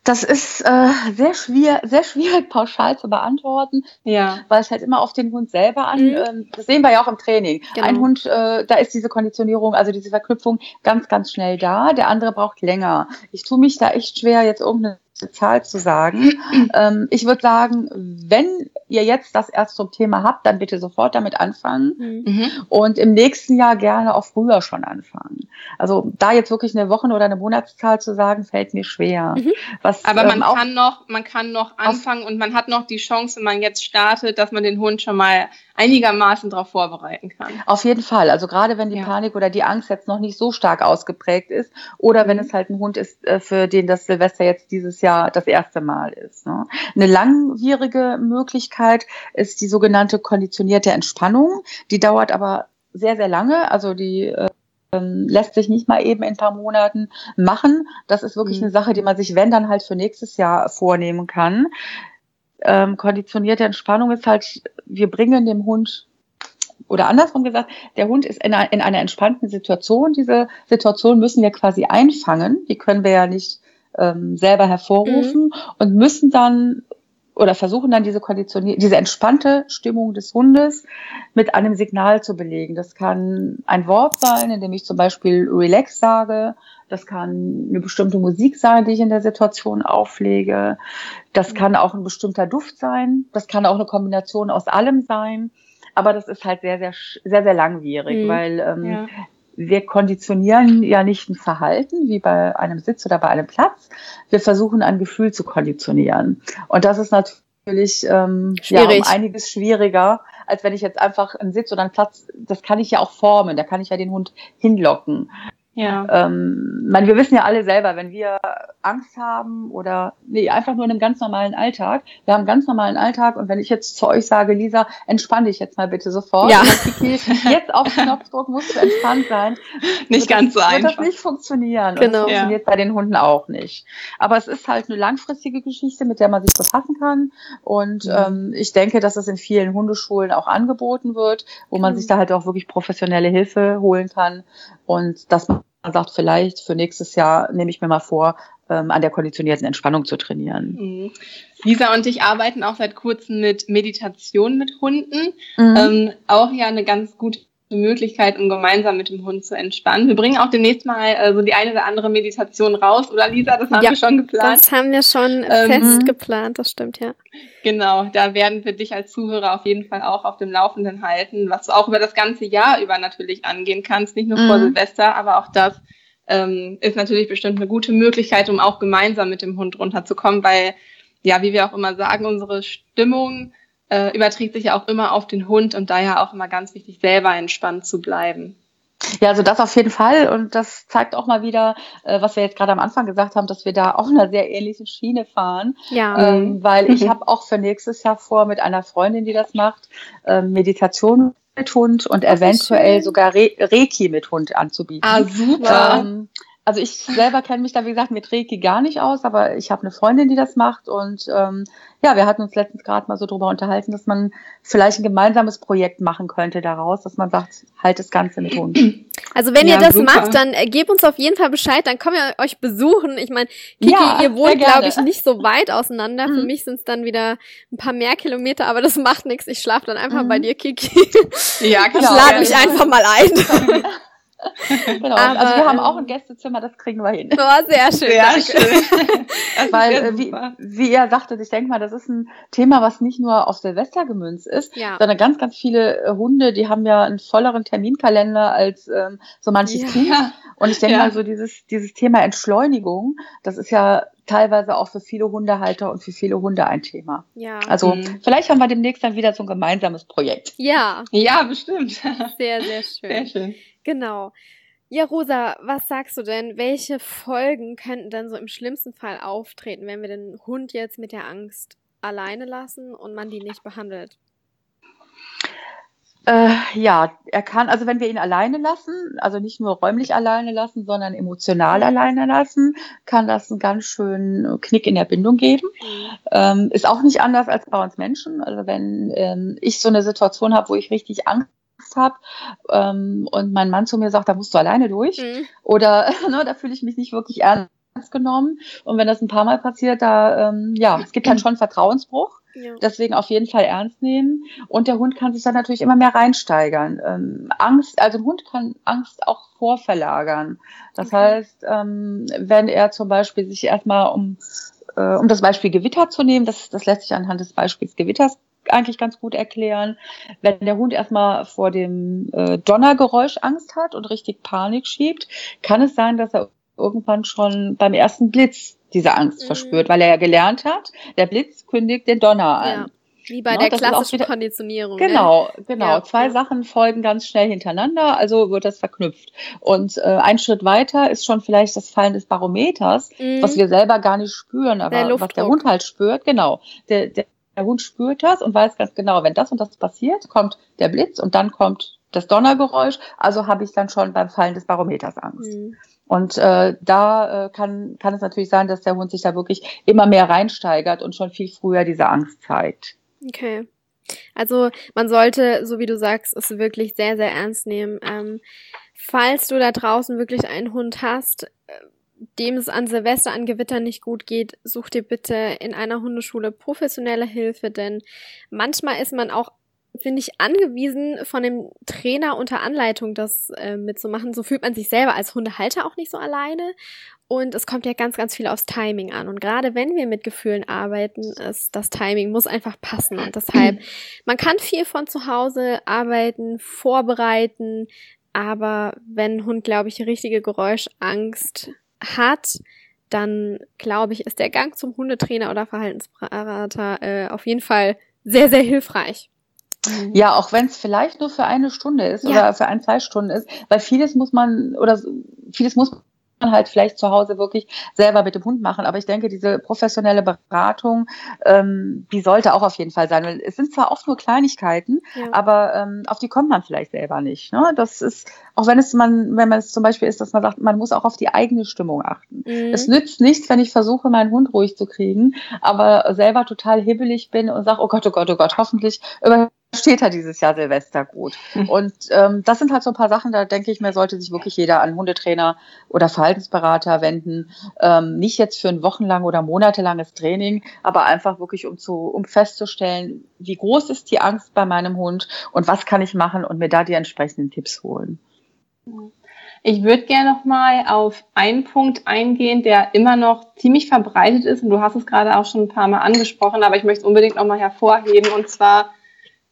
[SPEAKER 3] Das ist äh, sehr schwierig, sehr schwierig pauschal zu beantworten, ja. weil es halt immer auf den Hund selber an. Mhm. Ähm, das sehen wir ja auch im Training. Genau. Ein Hund, äh, da ist diese Konditionierung, also diese Verknüpfung ganz, ganz schnell da. Der andere braucht länger. Ich tue mich da echt schwer, jetzt irgendeine Zahl zu sagen. ähm, ich würde sagen, wenn ihr jetzt das erst zum Thema habt, dann bitte sofort damit anfangen mhm. und im nächsten Jahr gerne auch früher schon anfangen. Also da jetzt wirklich eine Wochen- oder eine Monatszahl zu sagen, fällt mir schwer.
[SPEAKER 2] Mhm. Was, Aber man ähm, kann noch, man kann noch anfangen und man hat noch die Chance, wenn man jetzt startet, dass man den Hund schon mal einigermaßen darauf vorbereiten kann.
[SPEAKER 3] Auf jeden Fall. Also gerade wenn die ja. Panik oder die Angst jetzt noch nicht so stark ausgeprägt ist oder mhm. wenn es halt ein Hund ist, äh, für den das Silvester jetzt dieses Jahr das erste Mal ist. Ne? Eine langwierige Möglichkeit ist die sogenannte konditionierte Entspannung. Die dauert aber sehr, sehr lange. Also die äh, lässt sich nicht mal eben in ein paar Monaten machen. Das ist wirklich mhm. eine Sache, die man sich, wenn dann halt für nächstes Jahr vornehmen kann ähm, konditionierte Entspannung ist halt, wir bringen dem Hund oder andersrum gesagt, der Hund ist in einer, in einer entspannten Situation. Diese Situation müssen wir quasi einfangen. Die können wir ja nicht ähm, selber hervorrufen mhm. und müssen dann oder versuchen dann diese konditionierte, diese entspannte Stimmung des Hundes mit einem Signal zu belegen. Das kann ein Wort sein, indem ich zum Beispiel relax sage das kann eine bestimmte Musik sein, die ich in der Situation auflege. Das kann auch ein bestimmter Duft sein. Das kann auch eine Kombination aus allem sein. Aber das ist halt sehr, sehr, sehr, sehr langwierig, mhm. weil ähm, ja. Wir konditionieren ja nicht ein Verhalten wie bei einem Sitz oder bei einem Platz. Wir versuchen ein Gefühl zu konditionieren. Und das ist natürlich ähm, ja, um einiges schwieriger, als wenn ich jetzt einfach einen Sitz oder einen Platz, das kann ich ja auch formen, da kann ich ja den Hund hinlocken. Ja. Ähm, man, wir wissen ja alle selber, wenn wir Angst haben oder nee, einfach nur in einem ganz normalen Alltag. Wir haben einen ganz normalen Alltag und wenn ich jetzt zu euch sage, Lisa, entspann dich jetzt mal bitte sofort. Ja. Kiki, jetzt auf Knopfdruck musst du entspannt sein.
[SPEAKER 2] Nicht ganz so einfach.
[SPEAKER 3] Wird das nicht funktionieren. Genau. Und das funktioniert ja. bei den Hunden auch nicht. Aber es ist halt eine langfristige Geschichte, mit der man sich befassen kann. Und mhm. ähm, ich denke, dass es in vielen Hundeschulen auch angeboten wird, wo man mhm. sich da halt auch wirklich professionelle Hilfe holen kann und dass man sagt, vielleicht für nächstes Jahr nehme ich mir mal vor, ähm, an der konditionierten Entspannung zu trainieren.
[SPEAKER 2] Mhm. Lisa und ich arbeiten auch seit kurzem mit Meditation mit Hunden. Mhm. Ähm, auch ja eine ganz gute Möglichkeit, um gemeinsam mit dem Hund zu entspannen. Wir bringen auch demnächst mal äh, so die eine oder andere Meditation raus, oder Lisa? Das haben ja, wir schon geplant.
[SPEAKER 1] Das haben wir schon ähm, fest geplant, das stimmt, ja.
[SPEAKER 2] Genau, da werden wir dich als Zuhörer auf jeden Fall auch auf dem Laufenden halten, was du auch über das ganze Jahr über natürlich angehen kannst, nicht nur mhm. vor Silvester, aber auch das ähm, ist natürlich bestimmt eine gute Möglichkeit, um auch gemeinsam mit dem Hund runterzukommen, weil, ja, wie wir auch immer sagen, unsere Stimmung äh, überträgt sich ja auch immer auf den Hund und daher auch immer ganz wichtig, selber entspannt zu bleiben.
[SPEAKER 3] Ja, also das auf jeden Fall. Und das zeigt auch mal wieder, äh, was wir jetzt gerade am Anfang gesagt haben, dass wir da auch einer sehr ähnlichen Schiene fahren. Ja. Ähm, weil ich habe auch für nächstes Jahr vor, mit einer Freundin, die das macht, ähm, Meditation mit Hund und eventuell sogar Re Reiki mit Hund anzubieten.
[SPEAKER 2] Ah, super.
[SPEAKER 3] Ähm, also ich selber kenne mich da, wie gesagt, mit Reiki gar nicht aus, aber ich habe eine Freundin, die das macht. Und ähm, ja, wir hatten uns letztens gerade mal so drüber unterhalten, dass man vielleicht ein gemeinsames Projekt machen könnte daraus, dass man sagt, halt das Ganze mit uns.
[SPEAKER 1] Also wenn ja, ihr das super. macht, dann äh, gebt uns auf jeden Fall Bescheid, dann kommen wir euch besuchen. Ich meine, Kiki, ja, ihr wohnt, glaube ich, nicht so weit auseinander. Mhm. Für mich sind es dann wieder ein paar mehr Kilometer, aber das macht nichts. Ich schlafe dann einfach mhm. bei dir, Kiki. Ja, ich lade mich einfach mal ein.
[SPEAKER 3] genau. Aber, also wir haben auch ein ähm, Gästezimmer, das kriegen wir hin.
[SPEAKER 1] Oh, sehr schön. Sehr schön.
[SPEAKER 3] Weil, äh, wie, wie er sagte, ich denke mal, das ist ein Thema, was nicht nur auf Silvester gemünzt ist, ja. sondern ganz, ganz viele äh, Hunde, die haben ja einen volleren Terminkalender als ähm, so manches ja. Kind. Und ich denke ja. mal, so dieses, dieses Thema Entschleunigung, das ist ja teilweise auch für viele Hundehalter und für viele Hunde ein Thema. Ja. Also mhm. vielleicht haben wir demnächst dann wieder so ein gemeinsames Projekt.
[SPEAKER 2] Ja. Ja, bestimmt.
[SPEAKER 1] Sehr, sehr schön. Sehr schön. Genau. Ja, Rosa, was sagst du denn? Welche Folgen könnten denn so im schlimmsten Fall auftreten, wenn wir den Hund jetzt mit der Angst alleine lassen und man die nicht behandelt?
[SPEAKER 3] Äh, ja, er kann, also wenn wir ihn alleine lassen, also nicht nur räumlich alleine lassen, sondern emotional alleine lassen, kann das einen ganz schönen Knick in der Bindung geben. Mhm. Ähm, ist auch nicht anders als bei uns Menschen. Also wenn ähm, ich so eine Situation habe, wo ich richtig Angst habe ähm, und mein Mann zu mir sagt, da musst du alleine durch mhm. oder ne, da fühle ich mich nicht wirklich ernst genommen und wenn das ein paar Mal passiert, da ähm, ja, es gibt halt schon Vertrauensbruch. Ja. Deswegen auf jeden Fall ernst nehmen. Und der Hund kann sich dann natürlich immer mehr reinsteigern. Ähm, Angst, also ein Hund kann Angst auch vorverlagern. Das okay. heißt, ähm, wenn er zum Beispiel sich erstmal um äh, um das Beispiel Gewitter zu nehmen, das, das lässt sich anhand des Beispiels Gewitters eigentlich ganz gut erklären. Wenn der Hund erstmal vor dem äh, Donnergeräusch Angst hat und richtig Panik schiebt, kann es sein, dass er irgendwann schon beim ersten Blitz diese Angst mhm. verspürt, weil er ja gelernt hat, der Blitz kündigt den Donner an. Ja.
[SPEAKER 1] Wie bei no, der klassischen wieder, Konditionierung.
[SPEAKER 3] Genau, ne? genau. Ja, Zwei ja. Sachen folgen ganz schnell hintereinander, also wird das verknüpft. Und äh, ein Schritt weiter ist schon vielleicht das Fallen des Barometers, mhm. was wir selber gar nicht spüren, aber der was der Hund halt spürt, genau. Der, der, der Hund spürt das und weiß ganz genau, wenn das und das passiert, kommt der Blitz und dann kommt das Donnergeräusch. Also habe ich dann schon beim Fallen des Barometers Angst. Mhm. Und äh, da äh, kann, kann es natürlich sein, dass der Hund sich da wirklich immer mehr reinsteigert und schon viel früher diese Angst zeigt.
[SPEAKER 1] Okay. Also man sollte, so wie du sagst, es wirklich sehr, sehr ernst nehmen. Ähm, falls du da draußen wirklich einen Hund hast, äh, dem es an Silvester an Gewittern nicht gut geht, such dir bitte in einer Hundeschule professionelle Hilfe, denn manchmal ist man auch finde ich, angewiesen, von dem Trainer unter Anleitung das äh, mitzumachen. So fühlt man sich selber als Hundehalter auch nicht so alleine. Und es kommt ja ganz, ganz viel aufs Timing an. Und gerade wenn wir mit Gefühlen arbeiten, ist das Timing muss einfach passen. Und deshalb, man kann viel von zu Hause arbeiten, vorbereiten, aber wenn ein Hund, glaube ich, richtige Geräuschangst hat, dann glaube ich, ist der Gang zum Hundetrainer oder Verhaltensberater äh, auf jeden Fall sehr, sehr hilfreich.
[SPEAKER 3] Mhm. Ja, auch wenn es vielleicht nur für eine Stunde ist ja. oder für ein, zwei Stunden ist, weil vieles muss man oder vieles muss man halt vielleicht zu Hause wirklich selber mit dem Hund machen. Aber ich denke, diese professionelle Beratung, ähm, die sollte auch auf jeden Fall sein. Weil es sind zwar oft nur Kleinigkeiten, ja. aber ähm, auf die kommt man vielleicht selber nicht. Ne? Das ist, auch wenn es man, wenn man es zum Beispiel ist, dass man sagt, man muss auch auf die eigene Stimmung achten. Mhm. Es nützt nichts, wenn ich versuche, meinen Hund ruhig zu kriegen, aber selber total hibbelig bin und sage, oh Gott, oh Gott, oh Gott, hoffentlich über steht er dieses Jahr Silvester gut. Mhm. Und ähm, das sind halt so ein paar Sachen, da denke ich mir, sollte sich wirklich jeder an Hundetrainer oder Verhaltensberater wenden. Ähm, nicht jetzt für ein wochenlang oder monatelanges Training, aber einfach wirklich, um zu, um festzustellen, wie groß ist die Angst bei meinem Hund und was kann ich machen und mir da die entsprechenden Tipps holen.
[SPEAKER 2] Ich würde gerne noch mal auf einen Punkt eingehen, der immer noch ziemlich verbreitet ist und du hast es gerade auch schon ein paar Mal angesprochen, aber ich möchte es unbedingt noch mal hervorheben und zwar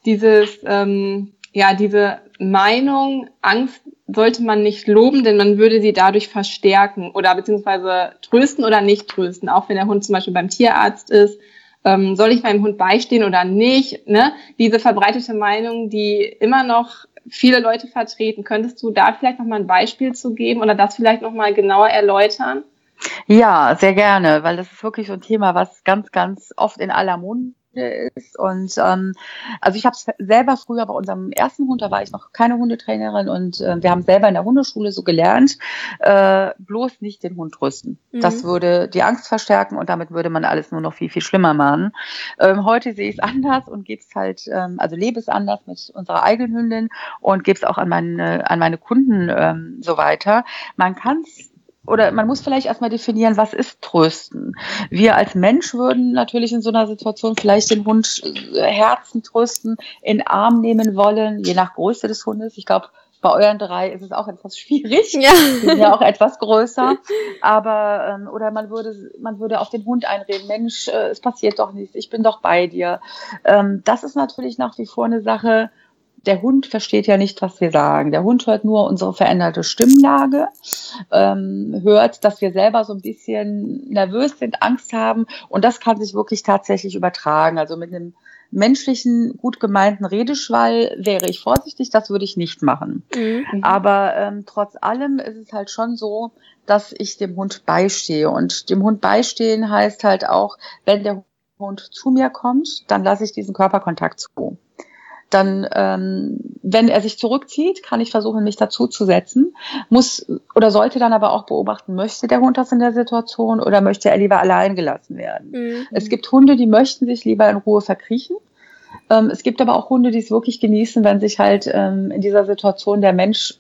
[SPEAKER 2] dieses, ähm, ja, diese Meinung, Angst sollte man nicht loben, denn man würde sie dadurch verstärken oder beziehungsweise trösten oder nicht trösten. Auch wenn der Hund zum Beispiel beim Tierarzt ist, ähm, soll ich meinem Hund beistehen oder nicht? Ne? Diese verbreitete Meinung, die immer noch viele Leute vertreten. Könntest du da vielleicht noch mal ein Beispiel zu geben oder das vielleicht noch mal genauer erläutern?
[SPEAKER 3] Ja, sehr gerne, weil das ist wirklich so ein Thema, was ganz, ganz oft in aller Munde ist. Und ähm, also ich habe es selber früher bei unserem ersten Hund, da war ich noch keine Hundetrainerin und äh, wir haben selber in der Hundeschule so gelernt, äh, bloß nicht den Hund rüsten. Mhm. Das würde die Angst verstärken und damit würde man alles nur noch viel, viel schlimmer machen. Ähm, heute sehe ich es anders und gebe es halt, ähm, also lebe es anders mit unserer eigenen Hündin und gebe es auch an meine, an meine Kunden ähm, so weiter. Man kann es oder man muss vielleicht erstmal definieren, was ist Trösten. Wir als Mensch würden natürlich in so einer Situation vielleicht den Hund äh, Herzen trösten, in Arm nehmen wollen, je nach Größe des Hundes. Ich glaube, bei euren drei ist es auch etwas schwierig. Ja. Die sind ja auch etwas größer. Aber, ähm, oder man würde, man würde auf den Hund einreden, Mensch, äh, es passiert doch nichts, ich bin doch bei dir. Ähm, das ist natürlich nach wie vor eine Sache, der Hund versteht ja nicht, was wir sagen. Der Hund hört nur unsere veränderte Stimmlage, ähm, hört, dass wir selber so ein bisschen nervös sind, Angst haben und das kann sich wirklich tatsächlich übertragen. Also mit einem menschlichen, gut gemeinten Redeschwall wäre ich vorsichtig, das würde ich nicht machen. Mhm. Aber ähm, trotz allem ist es halt schon so, dass ich dem Hund beistehe. Und dem Hund beistehen heißt halt auch, wenn der Hund zu mir kommt, dann lasse ich diesen Körperkontakt zu dann, ähm, wenn er sich zurückzieht, kann ich versuchen, mich dazu zu setzen, muss oder sollte dann aber auch beobachten, möchte der Hund das in der Situation oder möchte er lieber allein gelassen werden. Mhm. Es gibt Hunde, die möchten sich lieber in Ruhe verkriechen. Ähm, es gibt aber auch Hunde, die es wirklich genießen, wenn sich halt ähm, in dieser Situation der Mensch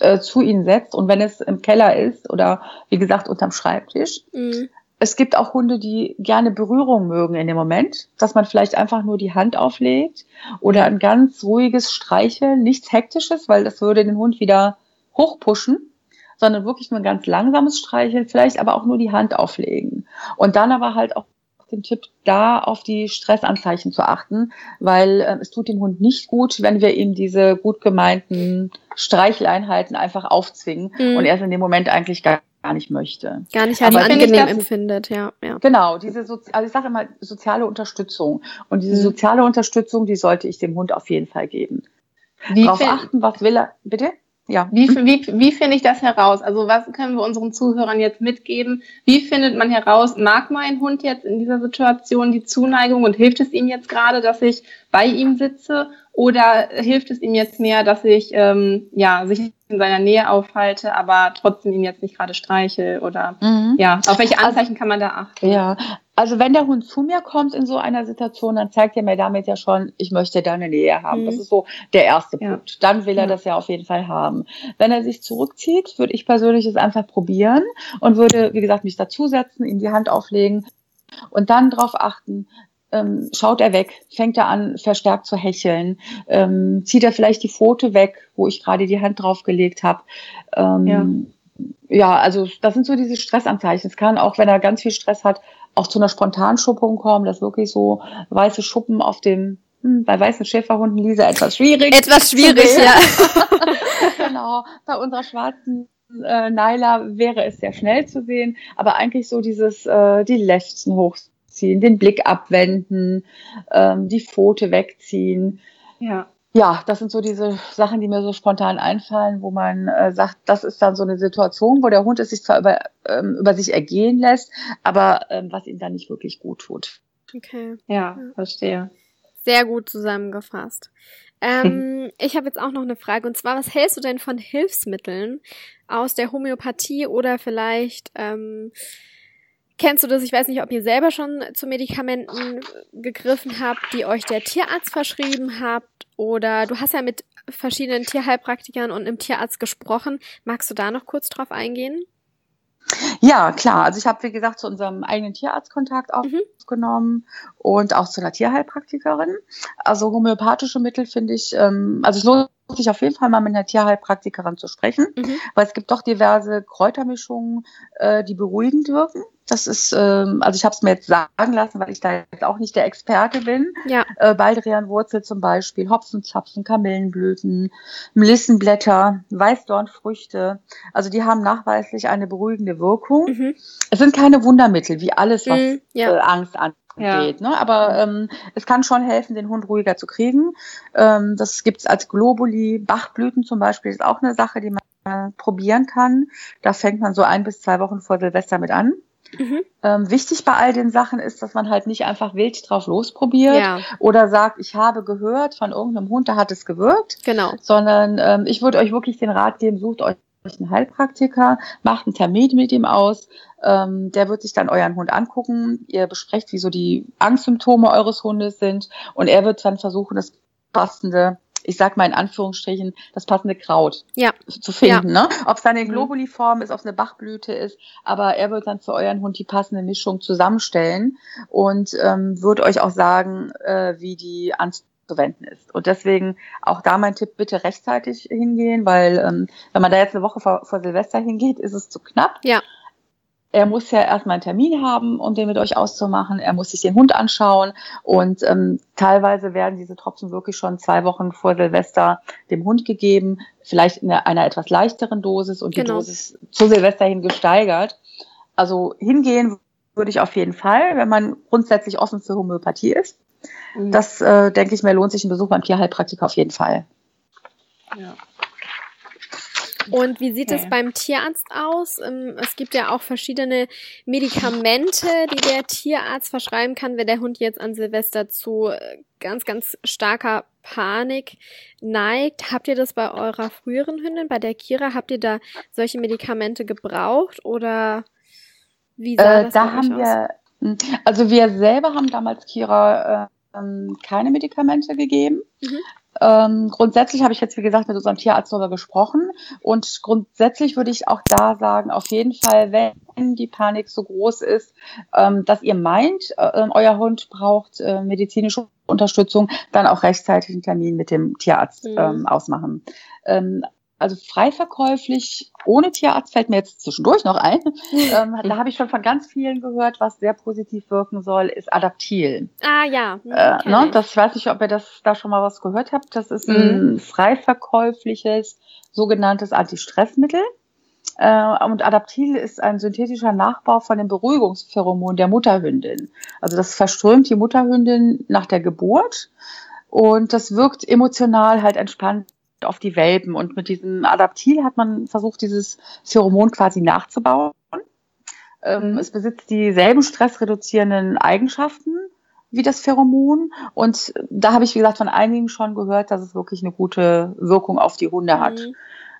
[SPEAKER 3] äh, zu ihnen setzt und wenn es im Keller ist oder wie gesagt unterm Schreibtisch. Mhm es gibt auch Hunde, die gerne Berührung mögen in dem Moment, dass man vielleicht einfach nur die Hand auflegt oder ein ganz ruhiges Streicheln, nichts Hektisches, weil das würde den Hund wieder hochpushen, sondern wirklich nur ein ganz langsames Streicheln, vielleicht aber auch nur die Hand auflegen. Und dann aber halt auch den Tipp, da auf die Stressanzeichen zu achten, weil äh, es tut dem Hund nicht gut, wenn wir ihm diese gut gemeinten Streicheleinheiten einfach aufzwingen mhm. und er es in dem Moment eigentlich gar, gar nicht möchte.
[SPEAKER 1] Gar nicht als angenehm empfindet, ja, ja.
[SPEAKER 3] Genau, diese Sozi also ich sage immer soziale Unterstützung und diese mhm. soziale Unterstützung, die sollte ich dem Hund auf jeden Fall geben. Wie Darauf achten, was will er, bitte?
[SPEAKER 2] ja. Wie, wie, wie finde ich das heraus? Also was können wir unseren Zuhörern jetzt mitgeben? Wie findet man heraus, mag mein Hund jetzt in dieser Situation die Zuneigung und hilft es ihm jetzt gerade, dass ich bei ihm sitze? Oder hilft es ihm jetzt mehr, dass ich ähm, ja, sich in seiner Nähe aufhalte, aber trotzdem ihn jetzt nicht gerade streiche? Oder mhm. ja, auf welche Anzeichen kann man da achten?
[SPEAKER 3] Ja, also wenn der Hund zu mir kommt in so einer Situation, dann zeigt er mir damit ja schon, ich möchte deine Nähe haben. Mhm. Das ist so der erste ja. Punkt. Dann will er das ja auf jeden Fall haben. Wenn er sich zurückzieht, würde ich persönlich es einfach probieren und würde, wie gesagt, mich dazusetzen, ihm die Hand auflegen und dann darauf achten, ähm, schaut er weg, fängt er an, verstärkt zu hecheln, ähm, zieht er vielleicht die Pfote weg, wo ich gerade die Hand draufgelegt habe. Ähm, ja. ja, also das sind so diese Stressanzeichen. Es kann auch, wenn er ganz viel Stress hat, auch zu einer Spontanschuppung kommen, dass wirklich so weiße Schuppen auf dem hm, bei weißen Schäferhunden, Lisa, etwas schwierig.
[SPEAKER 1] Etwas schwierig, ja.
[SPEAKER 3] genau. Bei unserer schwarzen äh, Naila wäre es sehr schnell zu sehen, aber eigentlich so dieses, äh, die Lefzen hochziehen, den Blick abwenden, ähm, die Pfote wegziehen. Ja ja, das sind so diese Sachen, die mir so spontan einfallen, wo man äh, sagt, das ist dann so eine Situation, wo der Hund es sich zwar über, ähm, über sich ergehen lässt, aber ähm, was ihm dann nicht wirklich gut tut.
[SPEAKER 2] Okay. Ja, ja. verstehe.
[SPEAKER 1] Sehr gut zusammengefasst. Ähm, ich habe jetzt auch noch eine Frage und zwar, was hältst du denn von Hilfsmitteln aus der Homöopathie oder vielleicht ähm, Kennst du das? Ich weiß nicht, ob ihr selber schon zu Medikamenten gegriffen habt, die euch der Tierarzt verschrieben habt. Oder du hast ja mit verschiedenen Tierheilpraktikern und einem Tierarzt gesprochen. Magst du da noch kurz drauf eingehen?
[SPEAKER 3] Ja, klar. Also ich habe, wie gesagt, zu unserem eigenen Tierarzt Kontakt mhm. aufgenommen mhm. und auch zu einer Tierheilpraktikerin. Also homöopathische Mittel finde ich, ähm, also es lohnt sich auf jeden Fall mal mit einer Tierheilpraktikerin zu sprechen, mhm. weil es gibt doch diverse Kräutermischungen, äh, die beruhigend wirken. Das ist, ähm, also ich habe es mir jetzt sagen lassen, weil ich da jetzt auch nicht der Experte bin. Ja. Äh, Baldrianwurzel zum Beispiel, Hopfenzapfen, Kamillenblüten, Melissenblätter, Weißdornfrüchte. Also die haben nachweislich eine beruhigende Wirkung. Mhm. Es sind keine Wundermittel, wie alles, was mhm, ja. äh, Angst Ja. Ne? Aber ähm, es kann schon helfen, den Hund ruhiger zu kriegen. Ähm, das gibt's als Globuli. Bachblüten zum Beispiel ist auch eine Sache, die man äh, probieren kann. Da fängt man so ein bis zwei Wochen vor Silvester mit an. Mhm. Ähm, wichtig bei all den Sachen ist, dass man halt nicht einfach wild drauf losprobiert ja. oder sagt, ich habe gehört von irgendeinem Hund, da hat es gewirkt. Genau. Sondern ähm, ich würde euch wirklich den Rat geben, sucht euch einen Heilpraktiker, macht einen Termin mit ihm aus. Ähm, der wird sich dann euren Hund angucken. Ihr besprecht, wie so die Angstsymptome eures Hundes sind und er wird dann versuchen, das passende ich sag mal in Anführungsstrichen, das passende Kraut ja. zu finden. Ja. Ne? Ob es dann in mhm. Globuli-Form ist, ob es eine Bachblüte ist, aber er wird dann für euren Hund die passende Mischung zusammenstellen und ähm, wird euch auch sagen, äh, wie die anzuwenden ist. Und deswegen auch da mein Tipp, bitte rechtzeitig hingehen, weil ähm, wenn man da jetzt eine Woche vor, vor Silvester hingeht, ist es zu knapp. Ja er muss ja erstmal einen Termin haben, um den mit euch auszumachen. Er muss sich den Hund anschauen und ähm, teilweise werden diese Tropfen wirklich schon zwei Wochen vor Silvester dem Hund gegeben, vielleicht in einer etwas leichteren Dosis und genau. die Dosis zu Silvester hin gesteigert. Also hingehen würde ich auf jeden Fall, wenn man grundsätzlich offen für Homöopathie ist. Mhm. Das, äh, denke ich mir, lohnt sich ein Besuch beim Tierheilpraktiker auf jeden Fall.
[SPEAKER 1] Ja. Und wie sieht es beim Tierarzt aus? Ähm, es gibt ja auch verschiedene Medikamente, die der Tierarzt verschreiben kann, wenn der Hund jetzt an Silvester zu äh, ganz, ganz starker Panik neigt. Habt ihr das bei eurer früheren Hündin, bei der Kira, habt ihr da solche Medikamente gebraucht oder wie sah
[SPEAKER 3] äh, das da haben aus? wir, also wir selber haben damals Kira äh, ähm, keine Medikamente gegeben. Mhm. Ähm, grundsätzlich habe ich jetzt, wie gesagt, mit unserem Tierarzt darüber gesprochen. Und grundsätzlich würde ich auch da sagen, auf jeden Fall, wenn die Panik so groß ist, ähm, dass ihr meint, äh, euer Hund braucht äh, medizinische Unterstützung, dann auch rechtzeitig einen Termin mit dem Tierarzt mhm. ähm, ausmachen. Also frei verkäuflich, ohne Tierarzt fällt mir jetzt zwischendurch noch ein. ähm, da habe ich schon von ganz vielen gehört, was sehr positiv wirken soll, ist Adaptil.
[SPEAKER 1] Ah ja.
[SPEAKER 3] Hm, äh, ne, ich. das ich weiß nicht, ob ihr das da schon mal was gehört habt. Das ist ein mhm. frei verkäufliches sogenanntes Antistressmittel. Äh, und Adaptil ist ein synthetischer Nachbau von dem Beruhigungspheromon der Mutterhündin. Also das verströmt die Mutterhündin nach der Geburt und das wirkt emotional halt entspannt auf die Welpen. Und mit diesem Adaptil hat man versucht, dieses Pheromon quasi nachzubauen. Ähm, mhm. es besitzt dieselben stressreduzierenden Eigenschaften wie das Pheromon. Und da habe ich, wie gesagt, von einigen schon gehört, dass es wirklich eine gute Wirkung auf die Hunde hat. Mhm.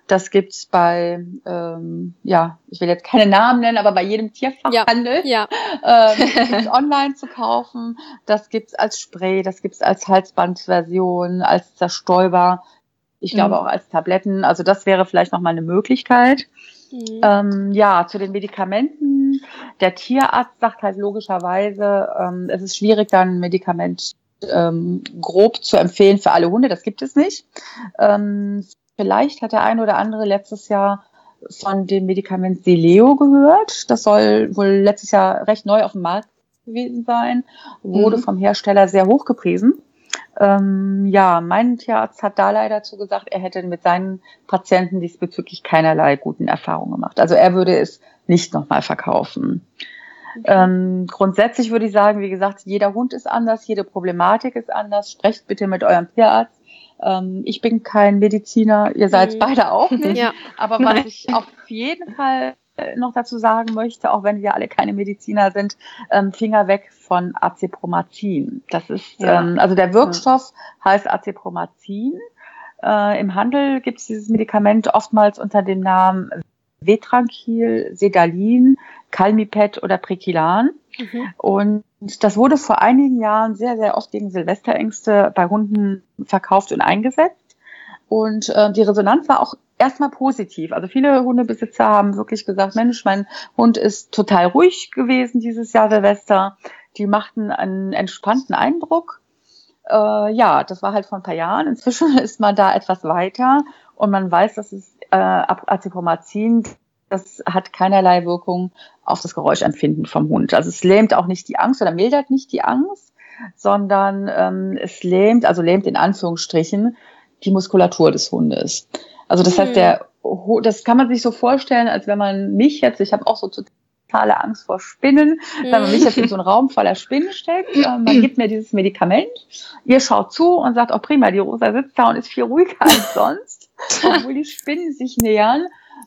[SPEAKER 3] Das gibt's bei, ähm, ja, ich will jetzt keine Namen nennen, aber bei jedem Tierfachhandel ja, ja. Ähm, online zu kaufen. Das gibt's als Spray, das gibt's als Halsbandversion, als Zerstäuber. Ich glaube mhm. auch als Tabletten. Also das wäre vielleicht nochmal eine Möglichkeit. Mhm. Ähm, ja, zu den Medikamenten. Der Tierarzt sagt halt logischerweise, ähm, es ist schwierig, dann ein Medikament ähm, grob zu empfehlen für alle Hunde. Das gibt es nicht. Ähm, vielleicht hat der eine oder andere letztes Jahr von dem Medikament Sileo gehört. Das soll wohl letztes Jahr recht neu auf dem Markt gewesen sein, wurde mhm. vom Hersteller sehr hoch gepriesen. Ähm, ja, mein Tierarzt hat da leider zu gesagt, er hätte mit seinen Patienten diesbezüglich keinerlei guten Erfahrungen gemacht. Also er würde es nicht nochmal verkaufen. Okay. Ähm, grundsätzlich würde ich sagen, wie gesagt, jeder Hund ist anders, jede Problematik ist anders. Sprecht bitte mit eurem Tierarzt. Ähm, ich bin kein Mediziner, ihr seid mhm. beide auch nicht. Ja. Aber was Nein. ich auf jeden Fall noch dazu sagen möchte, auch wenn wir alle keine Mediziner sind, ähm, Finger weg von Acepromazin. Das ist, ja. ähm, also der Wirkstoff ja. heißt Acepromazin. Äh, Im Handel gibt es dieses Medikament oftmals unter dem Namen Vetranquil, Sedalin, Calmipet oder Prekilan. Mhm. Und das wurde vor einigen Jahren sehr, sehr oft gegen Silvesterängste bei Hunden verkauft und eingesetzt. Und äh, die Resonanz war auch erstmal positiv. Also viele Hundebesitzer haben wirklich gesagt, Mensch, mein Hund ist total ruhig gewesen dieses Jahr Silvester. Die machten einen entspannten Eindruck. Äh, ja, das war halt vor ein paar Jahren. Inzwischen ist man da etwas weiter und man weiß, dass es äh, Acepromazin, das hat keinerlei Wirkung auf das Geräuschempfinden vom Hund. Also es lähmt auch nicht die Angst oder mildert nicht die Angst, sondern ähm, es lähmt, also lähmt in Anführungsstrichen, die Muskulatur des Hundes. Also das mhm. heißt, der, das kann man sich so vorstellen, als wenn man mich jetzt, ich habe auch so totale Angst vor Spinnen, mhm. wenn man mich jetzt in so einen Raum voller Spinnen steckt, äh, man gibt mir dieses Medikament, ihr schaut zu und sagt, oh prima, die Rosa sitzt da und ist viel ruhiger als sonst, obwohl die Spinnen sich nähern.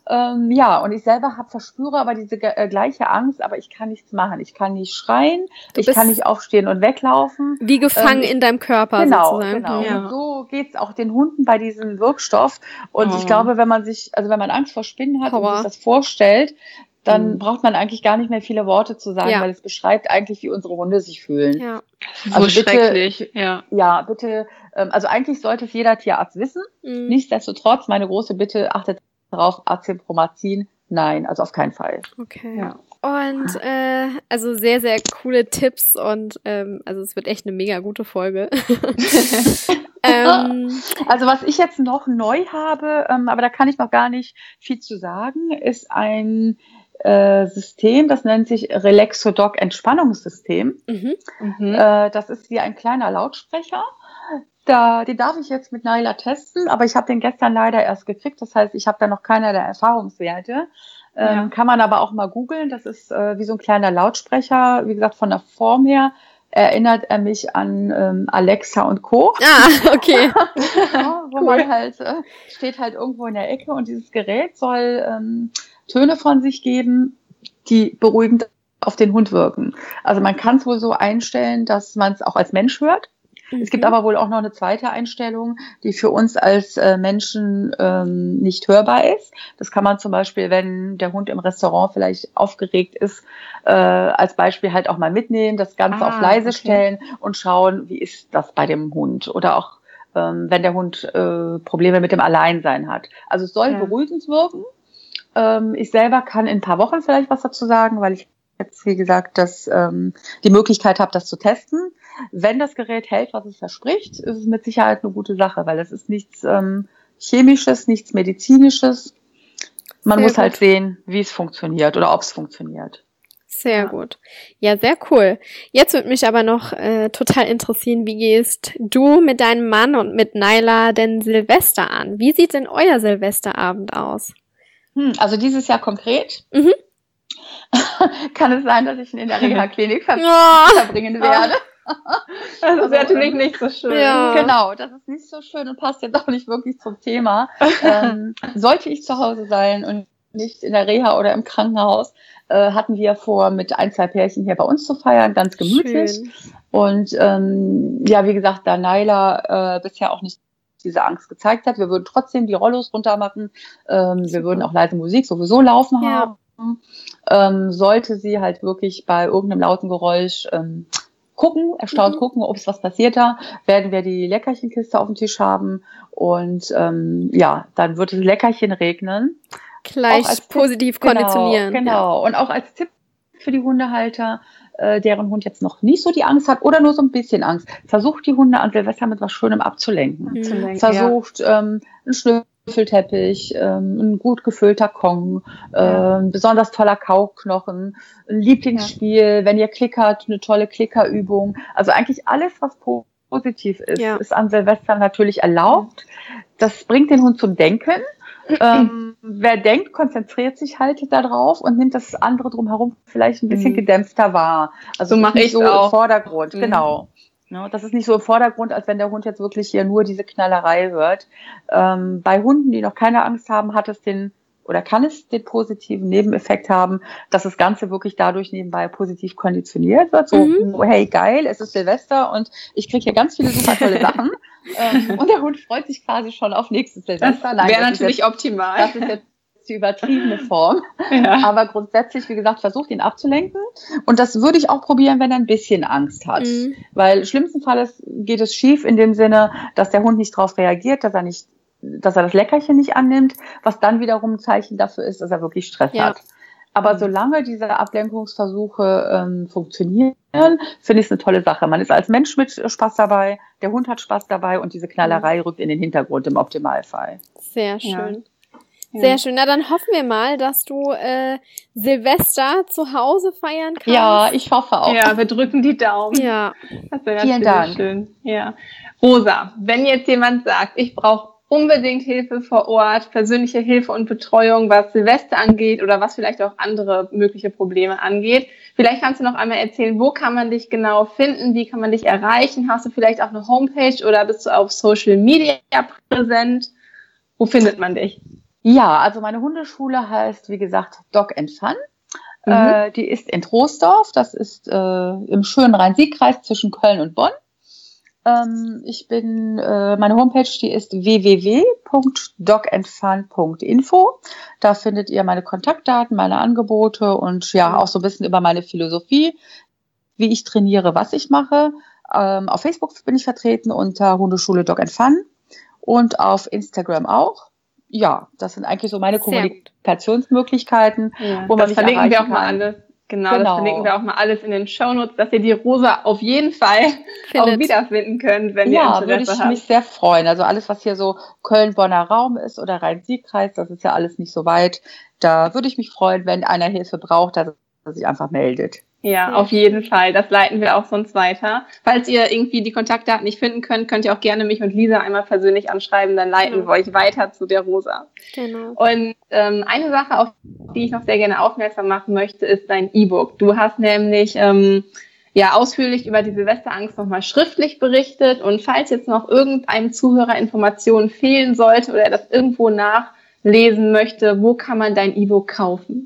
[SPEAKER 3] Ähm, ja, und ich selber hab, verspüre aber diese äh, gleiche Angst, aber ich kann nichts machen. Ich kann nicht schreien, ich kann nicht aufstehen und weglaufen.
[SPEAKER 1] Wie gefangen ähm, in deinem Körper
[SPEAKER 3] genau,
[SPEAKER 1] sozusagen.
[SPEAKER 3] Genau, ja. Und so geht's auch den Hunden bei diesem Wirkstoff. Und oh. ich glaube, wenn man sich, also wenn man Angst vor Spinnen hat Power. und sich das vorstellt, dann mhm. braucht man eigentlich gar nicht mehr viele Worte zu sagen, ja. weil es beschreibt eigentlich, wie unsere Hunde sich fühlen.
[SPEAKER 2] Ja. So also bitte, schrecklich, ja.
[SPEAKER 3] Ja, bitte, ähm, also eigentlich sollte es jeder Tierarzt wissen. Mhm. Nichtsdestotrotz, meine große Bitte, achtet darauf, Acepromazin, nein, also auf keinen Fall.
[SPEAKER 1] Okay. Ja. Und äh, also sehr, sehr coole Tipps und ähm, also es wird echt eine mega gute Folge.
[SPEAKER 3] ähm, also was ich jetzt noch neu habe, ähm, aber da kann ich noch gar nicht viel zu sagen, ist ein äh, System, das nennt sich Relaxodoc Entspannungssystem. Mhm. Mhm. Äh, das ist wie ein kleiner Lautsprecher da, den darf ich jetzt mit Naila testen, aber ich habe den gestern leider erst gekriegt. Das heißt, ich habe da noch keiner der Erfahrungswerte. Ähm, ja. Kann man aber auch mal googeln. Das ist äh, wie so ein kleiner Lautsprecher. Wie gesagt, von der Form her erinnert er mich an ähm, Alexa und Co.
[SPEAKER 1] Ah, okay.
[SPEAKER 3] ja, wo cool. man halt äh, steht halt irgendwo in der Ecke und dieses Gerät soll ähm, Töne von sich geben, die beruhigend auf den Hund wirken. Also man kann es wohl so einstellen, dass man es auch als Mensch hört. Mhm. Es gibt mhm. aber wohl auch noch eine zweite Einstellung, die für uns als äh, Menschen ähm, nicht hörbar ist. Das kann man zum Beispiel, wenn der Hund im Restaurant vielleicht aufgeregt ist, äh, als Beispiel halt auch mal mitnehmen, das Ganze ah, auf leise okay. stellen und schauen, wie ist das bei dem Hund oder auch ähm, wenn der Hund äh, Probleme mit dem Alleinsein hat. Also es soll ja. beruhigend wirken. Ähm, ich selber kann in ein paar Wochen vielleicht was dazu sagen, weil ich jetzt, wie gesagt, das, ähm, die Möglichkeit habe, das zu testen. Wenn das Gerät hält, was es verspricht, ist es mit Sicherheit eine gute Sache, weil es ist nichts ähm, Chemisches, nichts Medizinisches. Man sehr muss halt gut. halt sehen, wie es funktioniert oder ob es funktioniert.
[SPEAKER 1] Sehr ja. gut. Ja, sehr cool. Jetzt würde mich aber noch äh, total interessieren, wie gehst du mit deinem Mann und mit Naila denn Silvester an? Wie sieht denn euer Silvesterabend aus?
[SPEAKER 3] Hm, also dieses Jahr konkret. Mhm. Kann es sein, dass ich ihn in der Reha-Klinik ver oh. verbringen werde?
[SPEAKER 2] Das ist natürlich nicht so schön.
[SPEAKER 3] Ja. Genau, das ist nicht so schön und passt jetzt auch nicht wirklich zum Thema. ähm, sollte ich zu Hause sein und nicht in der Reha oder im Krankenhaus, äh, hatten wir vor, mit ein, zwei Pärchen hier bei uns zu feiern, ganz gemütlich. Schön. Und ähm, ja, wie gesagt, da Naila äh, bisher auch nicht diese Angst gezeigt hat, wir würden trotzdem die Rollos runter machen. Ähm, wir würden auch leise Musik sowieso laufen ja. haben. Ähm, sollte sie halt wirklich bei irgendeinem lauten Geräusch ähm, gucken, erstaunt mhm. gucken, ob es was passiert da, werden wir die Leckerchenkiste auf dem Tisch haben und ähm, ja, dann wird es Leckerchen regnen.
[SPEAKER 1] Gleich positiv Tipp, genau, konditionieren.
[SPEAKER 3] Genau, genau. Ja. Und auch als Tipp für die Hundehalter, äh, deren Hund jetzt noch nicht so die Angst hat oder nur so ein bisschen Angst, versucht die Hunde an Silvester mit was Schönem abzulenken. Mhm. Versucht ja. ähm, einen Schnüffelteppich, ähm, ein gut gefüllter Kong, ja. ähm, besonders toller Kauknochen, ein Lieblingsspiel, ja. wenn ihr klickert, eine tolle Klickerübung. Also eigentlich alles, was positiv ist, ja. ist an Silvester natürlich erlaubt. Das bringt den Hund zum Denken ähm, wer denkt, konzentriert sich halt darauf und nimmt das andere drumherum vielleicht ein bisschen mhm. gedämpfter wahr. Also so mache ich so auch. im Vordergrund, mhm. genau. Ja, das ist nicht so im Vordergrund, als wenn der Hund jetzt wirklich hier nur diese Knallerei hört. Ähm, bei Hunden, die noch keine Angst haben, hat es den oder kann es den positiven Nebeneffekt haben, dass das Ganze wirklich dadurch nebenbei positiv konditioniert wird. So, mhm. hey, geil, es ist Silvester und ich kriege hier ganz viele super tolle Sachen. ähm, und der Hund freut sich quasi schon auf nächstes Silvester.
[SPEAKER 2] Wäre natürlich jetzt, optimal.
[SPEAKER 3] Das ist jetzt die übertriebene Form. Ja. Aber grundsätzlich, wie gesagt, versucht ihn abzulenken. Und das würde ich auch probieren, wenn er ein bisschen Angst hat. Mhm. Weil schlimmsten Fall geht es schief in dem Sinne, dass der Hund nicht darauf reagiert, dass er nicht dass er das Leckerchen nicht annimmt, was dann wiederum ein Zeichen dafür ist, dass er wirklich Stress ja. hat. Aber solange diese Ablenkungsversuche ähm, funktionieren, finde ich es eine tolle Sache. Man ist als Mensch mit Spaß dabei, der Hund hat Spaß dabei und diese Knallerei rückt in den Hintergrund im Optimalfall.
[SPEAKER 1] Sehr schön. Ja. Sehr schön. Na, dann hoffen wir mal, dass du äh, Silvester zu Hause feiern kannst.
[SPEAKER 3] Ja, ich hoffe auch.
[SPEAKER 2] Ja, wir drücken die Daumen.
[SPEAKER 1] Ja.
[SPEAKER 3] Vielen Dank.
[SPEAKER 2] Schön. Ja. Rosa, wenn jetzt jemand sagt, ich brauche unbedingt Hilfe vor Ort, persönliche Hilfe und Betreuung, was Silvester angeht oder was vielleicht auch andere mögliche Probleme angeht. Vielleicht kannst du noch einmal erzählen, wo kann man dich genau finden, wie kann man dich erreichen? Hast du vielleicht auch eine Homepage oder bist du auf Social Media präsent? Wo findet man dich?
[SPEAKER 3] Ja, also meine Hundeschule heißt, wie gesagt, Dog and Fun. Mhm. Äh, die ist in Troisdorf, das ist äh, im schönen Rhein-Sieg-Kreis zwischen Köln und Bonn. Ähm, ich bin, äh, meine Homepage, die ist www.dogandfun.info. Da findet ihr meine Kontaktdaten, meine Angebote und ja, auch so ein bisschen über meine Philosophie, wie ich trainiere, was ich mache. Ähm, auf Facebook bin ich vertreten unter Hundeschule Dog and Fun und auf Instagram auch. Ja, das sind eigentlich so meine Kommunikationsmöglichkeiten,
[SPEAKER 2] ja, wo man das verlinken wir auch mal alle Genau, genau, das verlinken wir auch mal alles in den Shownotes, dass ihr die Rosa auf jeden Fall Findet. auch wiederfinden könnt, wenn
[SPEAKER 3] ja, ihr Interesse habt. Ja, würde ich mich sehr freuen. Also alles, was hier so Köln-Bonner Raum ist oder Rhein-Sieg-Kreis, das ist ja alles nicht so weit. Da würde ich mich freuen, wenn einer Hilfe braucht, dass er sich einfach meldet.
[SPEAKER 2] Ja, auf jeden Fall. Das leiten wir auch sonst weiter. Falls ihr irgendwie die Kontaktdaten nicht finden könnt, könnt ihr auch gerne mich und Lisa einmal persönlich anschreiben, dann leiten genau. wir euch weiter zu der Rosa. Genau. Und ähm, eine Sache, auf die ich noch sehr gerne aufmerksam machen möchte, ist dein E-Book. Du hast nämlich ähm, ja ausführlich über die Silvesterangst nochmal schriftlich berichtet. Und falls jetzt noch irgendeinem Zuhörer Informationen fehlen sollte oder er das irgendwo nachlesen möchte, wo kann man dein E-Book kaufen?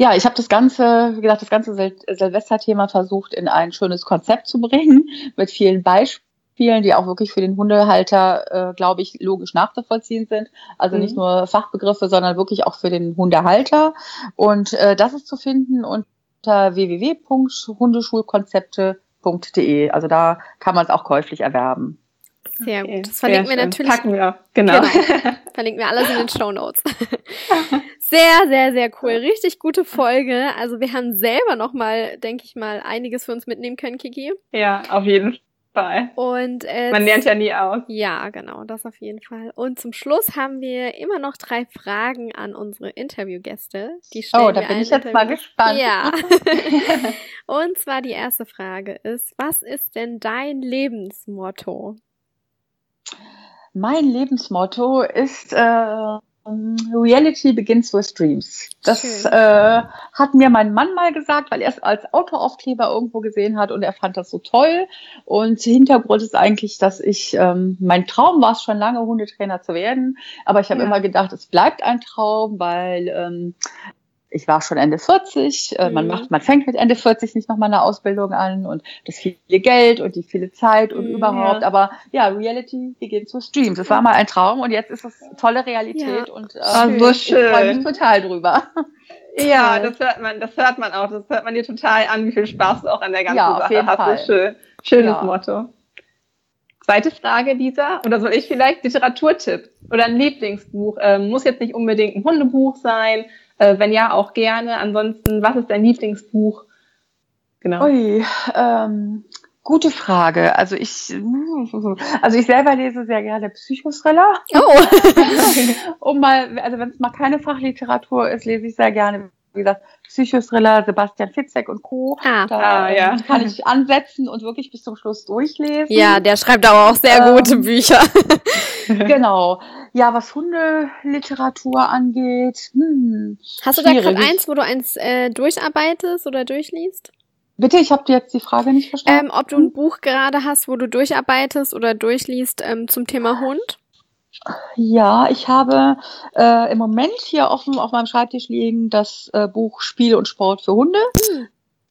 [SPEAKER 3] Ja, ich habe das ganze, wie gesagt, das ganze Sil Silvesterthema versucht in ein schönes Konzept zu bringen mit vielen Beispielen, die auch wirklich für den Hundehalter, äh, glaube ich, logisch nachzuvollziehen sind. Also mhm. nicht nur Fachbegriffe, sondern wirklich auch für den Hundehalter. Und äh, das ist zu finden unter www.hundeschulkonzepte.de. Also da kann man es auch käuflich erwerben.
[SPEAKER 1] Sehr gut. Das verlinken wir natürlich.
[SPEAKER 2] Packen wir. Genau. genau.
[SPEAKER 1] Verlinken wir alles in den Show Notes. Sehr, sehr, sehr cool. Richtig gute Folge. Also wir haben selber noch mal, denke ich mal, einiges für uns mitnehmen können, Kiki.
[SPEAKER 2] Ja, auf jeden Fall.
[SPEAKER 1] Und äh,
[SPEAKER 2] man lernt ja nie aus.
[SPEAKER 1] Ja, genau, das auf jeden Fall. Und zum Schluss haben wir immer noch drei Fragen an unsere Interviewgäste. Die stellen
[SPEAKER 3] oh, da bin ich jetzt mal gespannt.
[SPEAKER 1] Ja. Und zwar die erste Frage ist: Was ist denn dein Lebensmotto?
[SPEAKER 3] Mein Lebensmotto ist äh, Reality begins with dreams. Das äh, hat mir mein Mann mal gesagt, weil er es als Autoaufkleber irgendwo gesehen hat und er fand das so toll. Und Hintergrund ist eigentlich, dass ich, ähm, mein Traum war es schon lange, Hundetrainer zu werden, aber ich habe ja. immer gedacht, es bleibt ein Traum, weil ähm, ich war schon Ende 40, äh, man mhm. macht, man fängt mit Ende 40 nicht nochmal eine Ausbildung an und das viele Geld und die viele Zeit und mhm, überhaupt. Ja. Aber ja, Reality begins with Streams. Es war mal ein Traum und jetzt ist es tolle Realität ja. und äh,
[SPEAKER 2] oh, so schön. ich freue
[SPEAKER 3] mich total drüber.
[SPEAKER 2] Ja, das hört man, das hört man auch. Das hört man dir total an, wie viel Spaß du auch an der ganzen ja, Sache hast. Fall. schön. Schönes ja. Motto. Zweite Frage, Lisa, oder soll ich vielleicht Literaturtipp oder ein Lieblingsbuch? Ähm, muss jetzt nicht unbedingt ein Hundebuch sein, äh, wenn ja, auch gerne. Ansonsten, was ist dein Lieblingsbuch?
[SPEAKER 3] Genau. Ui, ähm, gute Frage. Also ich, also ich selber lese sehr gerne Psychothriller. Oh. um mal, also wenn es mal keine Fachliteratur ist, lese ich sehr gerne wie gesagt, Psychothriller, Sebastian Fitzek und Co. Ah, da ah, ja. kann ich ansetzen und wirklich bis zum Schluss durchlesen.
[SPEAKER 1] Ja, der schreibt aber auch sehr ähm, gute Bücher.
[SPEAKER 3] genau. Ja, was Hundeliteratur angeht. Hm,
[SPEAKER 1] Hast du da gerade eins, wo du eins äh, durcharbeitest oder durchliest?
[SPEAKER 3] Bitte, ich habe jetzt die Frage nicht verstanden.
[SPEAKER 1] Ähm, ob du ein Buch gerade hast, wo du durcharbeitest oder durchliest ähm, zum Thema Hund?
[SPEAKER 3] Ja, ich habe äh, im Moment hier offen auf meinem Schreibtisch liegen das äh, Buch Spiel und Sport für Hunde hm.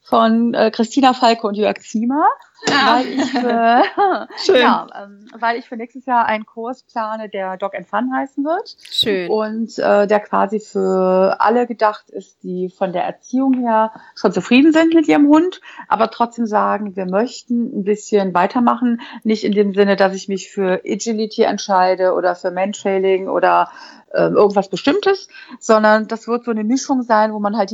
[SPEAKER 3] Von äh, Christina Falke und Jörg Ziemer. Ja. Weil, ich, äh, ja, ähm, weil ich für nächstes Jahr einen Kurs plane, der Dog and Fun heißen wird.
[SPEAKER 1] Schön.
[SPEAKER 3] Und äh, der quasi für alle gedacht ist, die von der Erziehung her schon zufrieden sind mit ihrem Hund, aber trotzdem sagen, wir möchten ein bisschen weitermachen. Nicht in dem Sinne, dass ich mich für Agility entscheide oder für Mantrailing oder äh, irgendwas Bestimmtes, sondern das wird so eine Mischung sein, wo man halt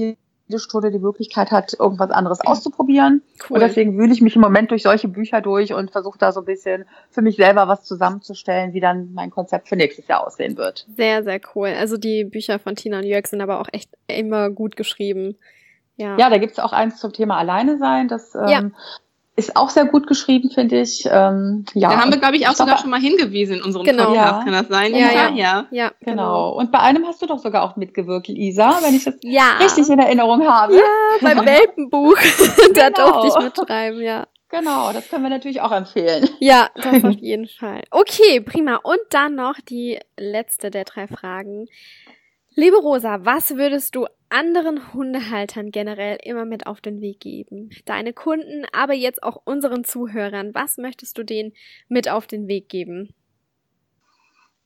[SPEAKER 3] jede Stunde die Möglichkeit hat, irgendwas anderes auszuprobieren. Cool. Und deswegen wühle ich mich im Moment durch solche Bücher durch und versuche da so ein bisschen für mich selber was zusammenzustellen, wie dann mein Konzept für nächstes Jahr aussehen wird.
[SPEAKER 1] Sehr, sehr cool. Also die Bücher von Tina und Jörg sind aber auch echt immer gut geschrieben.
[SPEAKER 3] Ja, ja da gibt's auch eins zum Thema Alleine sein. Das ähm, ja. Ist auch sehr gut geschrieben, finde ich. Ähm,
[SPEAKER 2] ja. Da haben wir, glaube ich, auch ich sogar schon mal hingewiesen in unserem genau. Podcast. Ja. Kann das sein?
[SPEAKER 1] Ja, ja, ja.
[SPEAKER 3] ja genau. genau. Und bei einem hast du doch sogar auch mitgewirkt, Isa, wenn ich das ja. richtig in Erinnerung habe.
[SPEAKER 1] Ja, beim Welpenbuch. da genau. durfte ich mitschreiben, ja.
[SPEAKER 3] Genau, das können wir natürlich auch empfehlen.
[SPEAKER 1] Ja, das auf jeden Fall. Okay, prima. Und dann noch die letzte der drei Fragen. Liebe Rosa, was würdest du anderen Hundehaltern generell immer mit auf den Weg geben? Deine Kunden, aber jetzt auch unseren Zuhörern. Was möchtest du denen mit auf den Weg geben?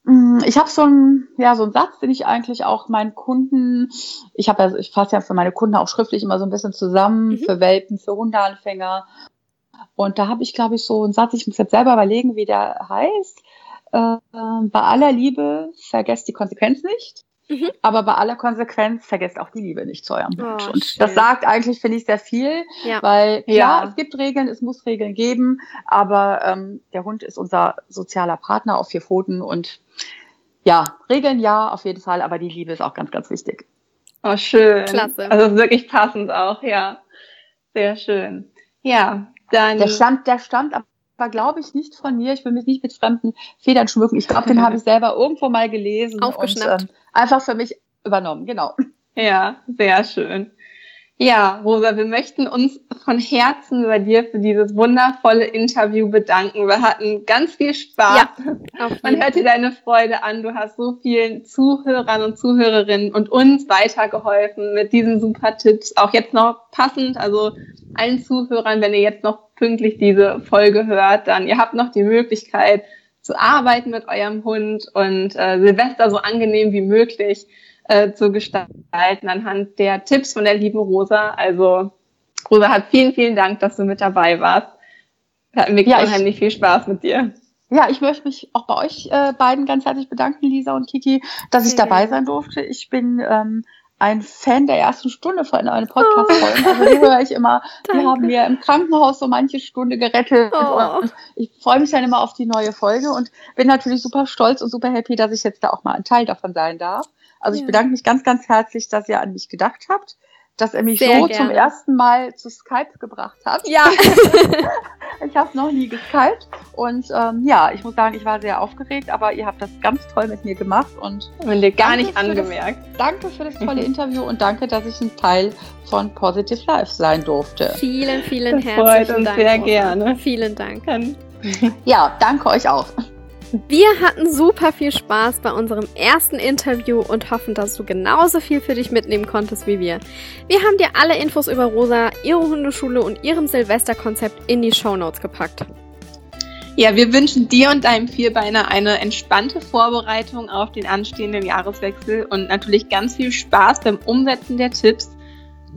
[SPEAKER 3] Mm, ich habe so einen, ja, so einen Satz, den ich eigentlich auch meinen Kunden, ich habe ja, ich fasse ja für meine Kunden auch schriftlich immer so ein bisschen zusammen, mhm. für Welpen, für Hundeanfänger. Und da habe ich, glaube ich, so einen Satz, ich muss jetzt selber überlegen, wie der heißt. Äh, bei aller Liebe vergesst die Konsequenz nicht. Mhm. Aber bei aller Konsequenz vergesst auch die Liebe nicht zu eurem Hund. Oh, und schön. das sagt eigentlich, finde ich, sehr viel, ja. weil klar, ja. es gibt Regeln, es muss Regeln geben, aber ähm, der Hund ist unser sozialer Partner auf vier Pfoten und ja, Regeln ja, auf jeden Fall, aber die Liebe ist auch ganz, ganz wichtig.
[SPEAKER 2] Oh, schön. Klasse. Also wirklich passend auch, ja. Sehr schön. Ja, dann.
[SPEAKER 3] Der stammt, der stammt war, glaube ich, nicht von mir. Ich will mich nicht mit fremden Federn schmücken. Ich glaube, den habe ich selber irgendwo mal gelesen.
[SPEAKER 1] Aufgeschnappt.
[SPEAKER 3] Und, ähm, einfach für mich übernommen, genau.
[SPEAKER 2] Ja, sehr schön. Ja, Rosa, wir möchten uns von Herzen bei dir für dieses wundervolle Interview bedanken. Wir hatten ganz viel Spaß. Ja, Man hört dir deine Freude an. Du hast so vielen Zuhörern und Zuhörerinnen und uns weitergeholfen mit diesen super Tipps. Auch jetzt noch passend, also allen Zuhörern, wenn ihr jetzt noch pünktlich diese Folge hört, dann ihr habt noch die Möglichkeit zu arbeiten mit eurem Hund und äh, Silvester so angenehm wie möglich äh, zu gestalten anhand der Tipps von der lieben Rosa. Also Rosa hat vielen, vielen Dank, dass du mit dabei warst. Wir hatten wirklich ja, unheimlich viel Spaß mit dir.
[SPEAKER 3] Ja, ich möchte mich auch bei euch äh, beiden ganz herzlich bedanken, Lisa und Kiki, dass ich dabei sein durfte. Ich bin ähm, ein Fan der ersten Stunde von einem Podcast-Folgen. Oh. Also die höre ich immer. Die haben mir im Krankenhaus so manche Stunde gerettet. Oh. Und ich freue mich dann immer auf die neue Folge und bin natürlich super stolz und super happy, dass ich jetzt da auch mal ein Teil davon sein darf. Also ja. ich bedanke mich ganz, ganz herzlich, dass ihr an mich gedacht habt dass er mich Sehr so gerne. zum ersten Mal zu Skype gebracht hat.
[SPEAKER 1] Ja.
[SPEAKER 3] ich habe noch nie geskypt und ähm, ja, ich muss sagen, ich war sehr aufgeregt, aber ihr habt das ganz toll mit mir gemacht
[SPEAKER 2] und dir gar nicht angemerkt.
[SPEAKER 3] Das, danke für das tolle Interview und danke, dass ich ein Teil von Positive Life sein durfte.
[SPEAKER 1] Vielen, vielen
[SPEAKER 2] das
[SPEAKER 1] herzlichen
[SPEAKER 2] freut uns Dank. Sehr gerne.
[SPEAKER 1] Vielen Dank.
[SPEAKER 3] Ja, danke euch auch.
[SPEAKER 1] Wir hatten super viel Spaß bei unserem ersten Interview und hoffen, dass du genauso viel für dich mitnehmen konntest wie wir. Wir haben dir alle Infos über Rosa, ihre Hundeschule und ihrem Silvesterkonzept in die Show Notes gepackt.
[SPEAKER 2] Ja, wir wünschen dir und deinem Vierbeiner eine entspannte Vorbereitung auf den anstehenden Jahreswechsel und natürlich ganz viel Spaß beim Umsetzen der Tipps.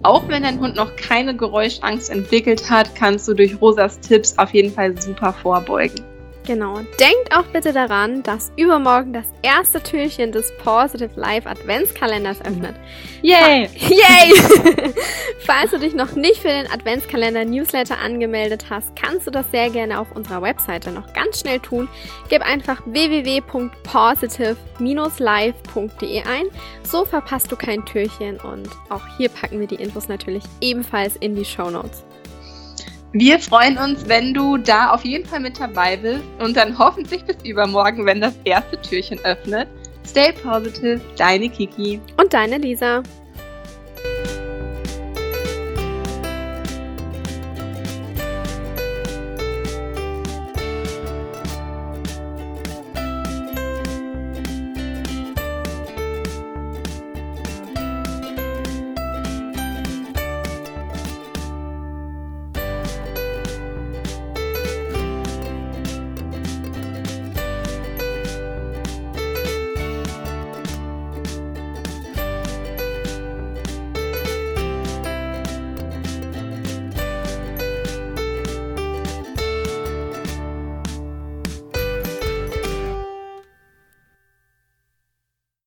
[SPEAKER 2] Auch wenn dein Hund noch keine Geräuschangst entwickelt hat, kannst du durch Rosas Tipps auf jeden Fall super vorbeugen.
[SPEAKER 1] Genau. Denkt auch bitte daran, dass übermorgen das erste Türchen des Positive Life Adventskalenders öffnet.
[SPEAKER 2] Yay!
[SPEAKER 1] Yay! Falls du dich noch nicht für den Adventskalender Newsletter angemeldet hast, kannst du das sehr gerne auf unserer Webseite noch ganz schnell tun. Gib einfach www.positive-live.de ein. So verpasst du kein Türchen und auch hier packen wir die Infos natürlich ebenfalls in die Show Notes.
[SPEAKER 2] Wir freuen uns, wenn du da auf jeden Fall mit dabei bist und dann hoffentlich bis übermorgen, wenn das erste Türchen öffnet. Stay positive, deine Kiki.
[SPEAKER 1] Und deine Lisa.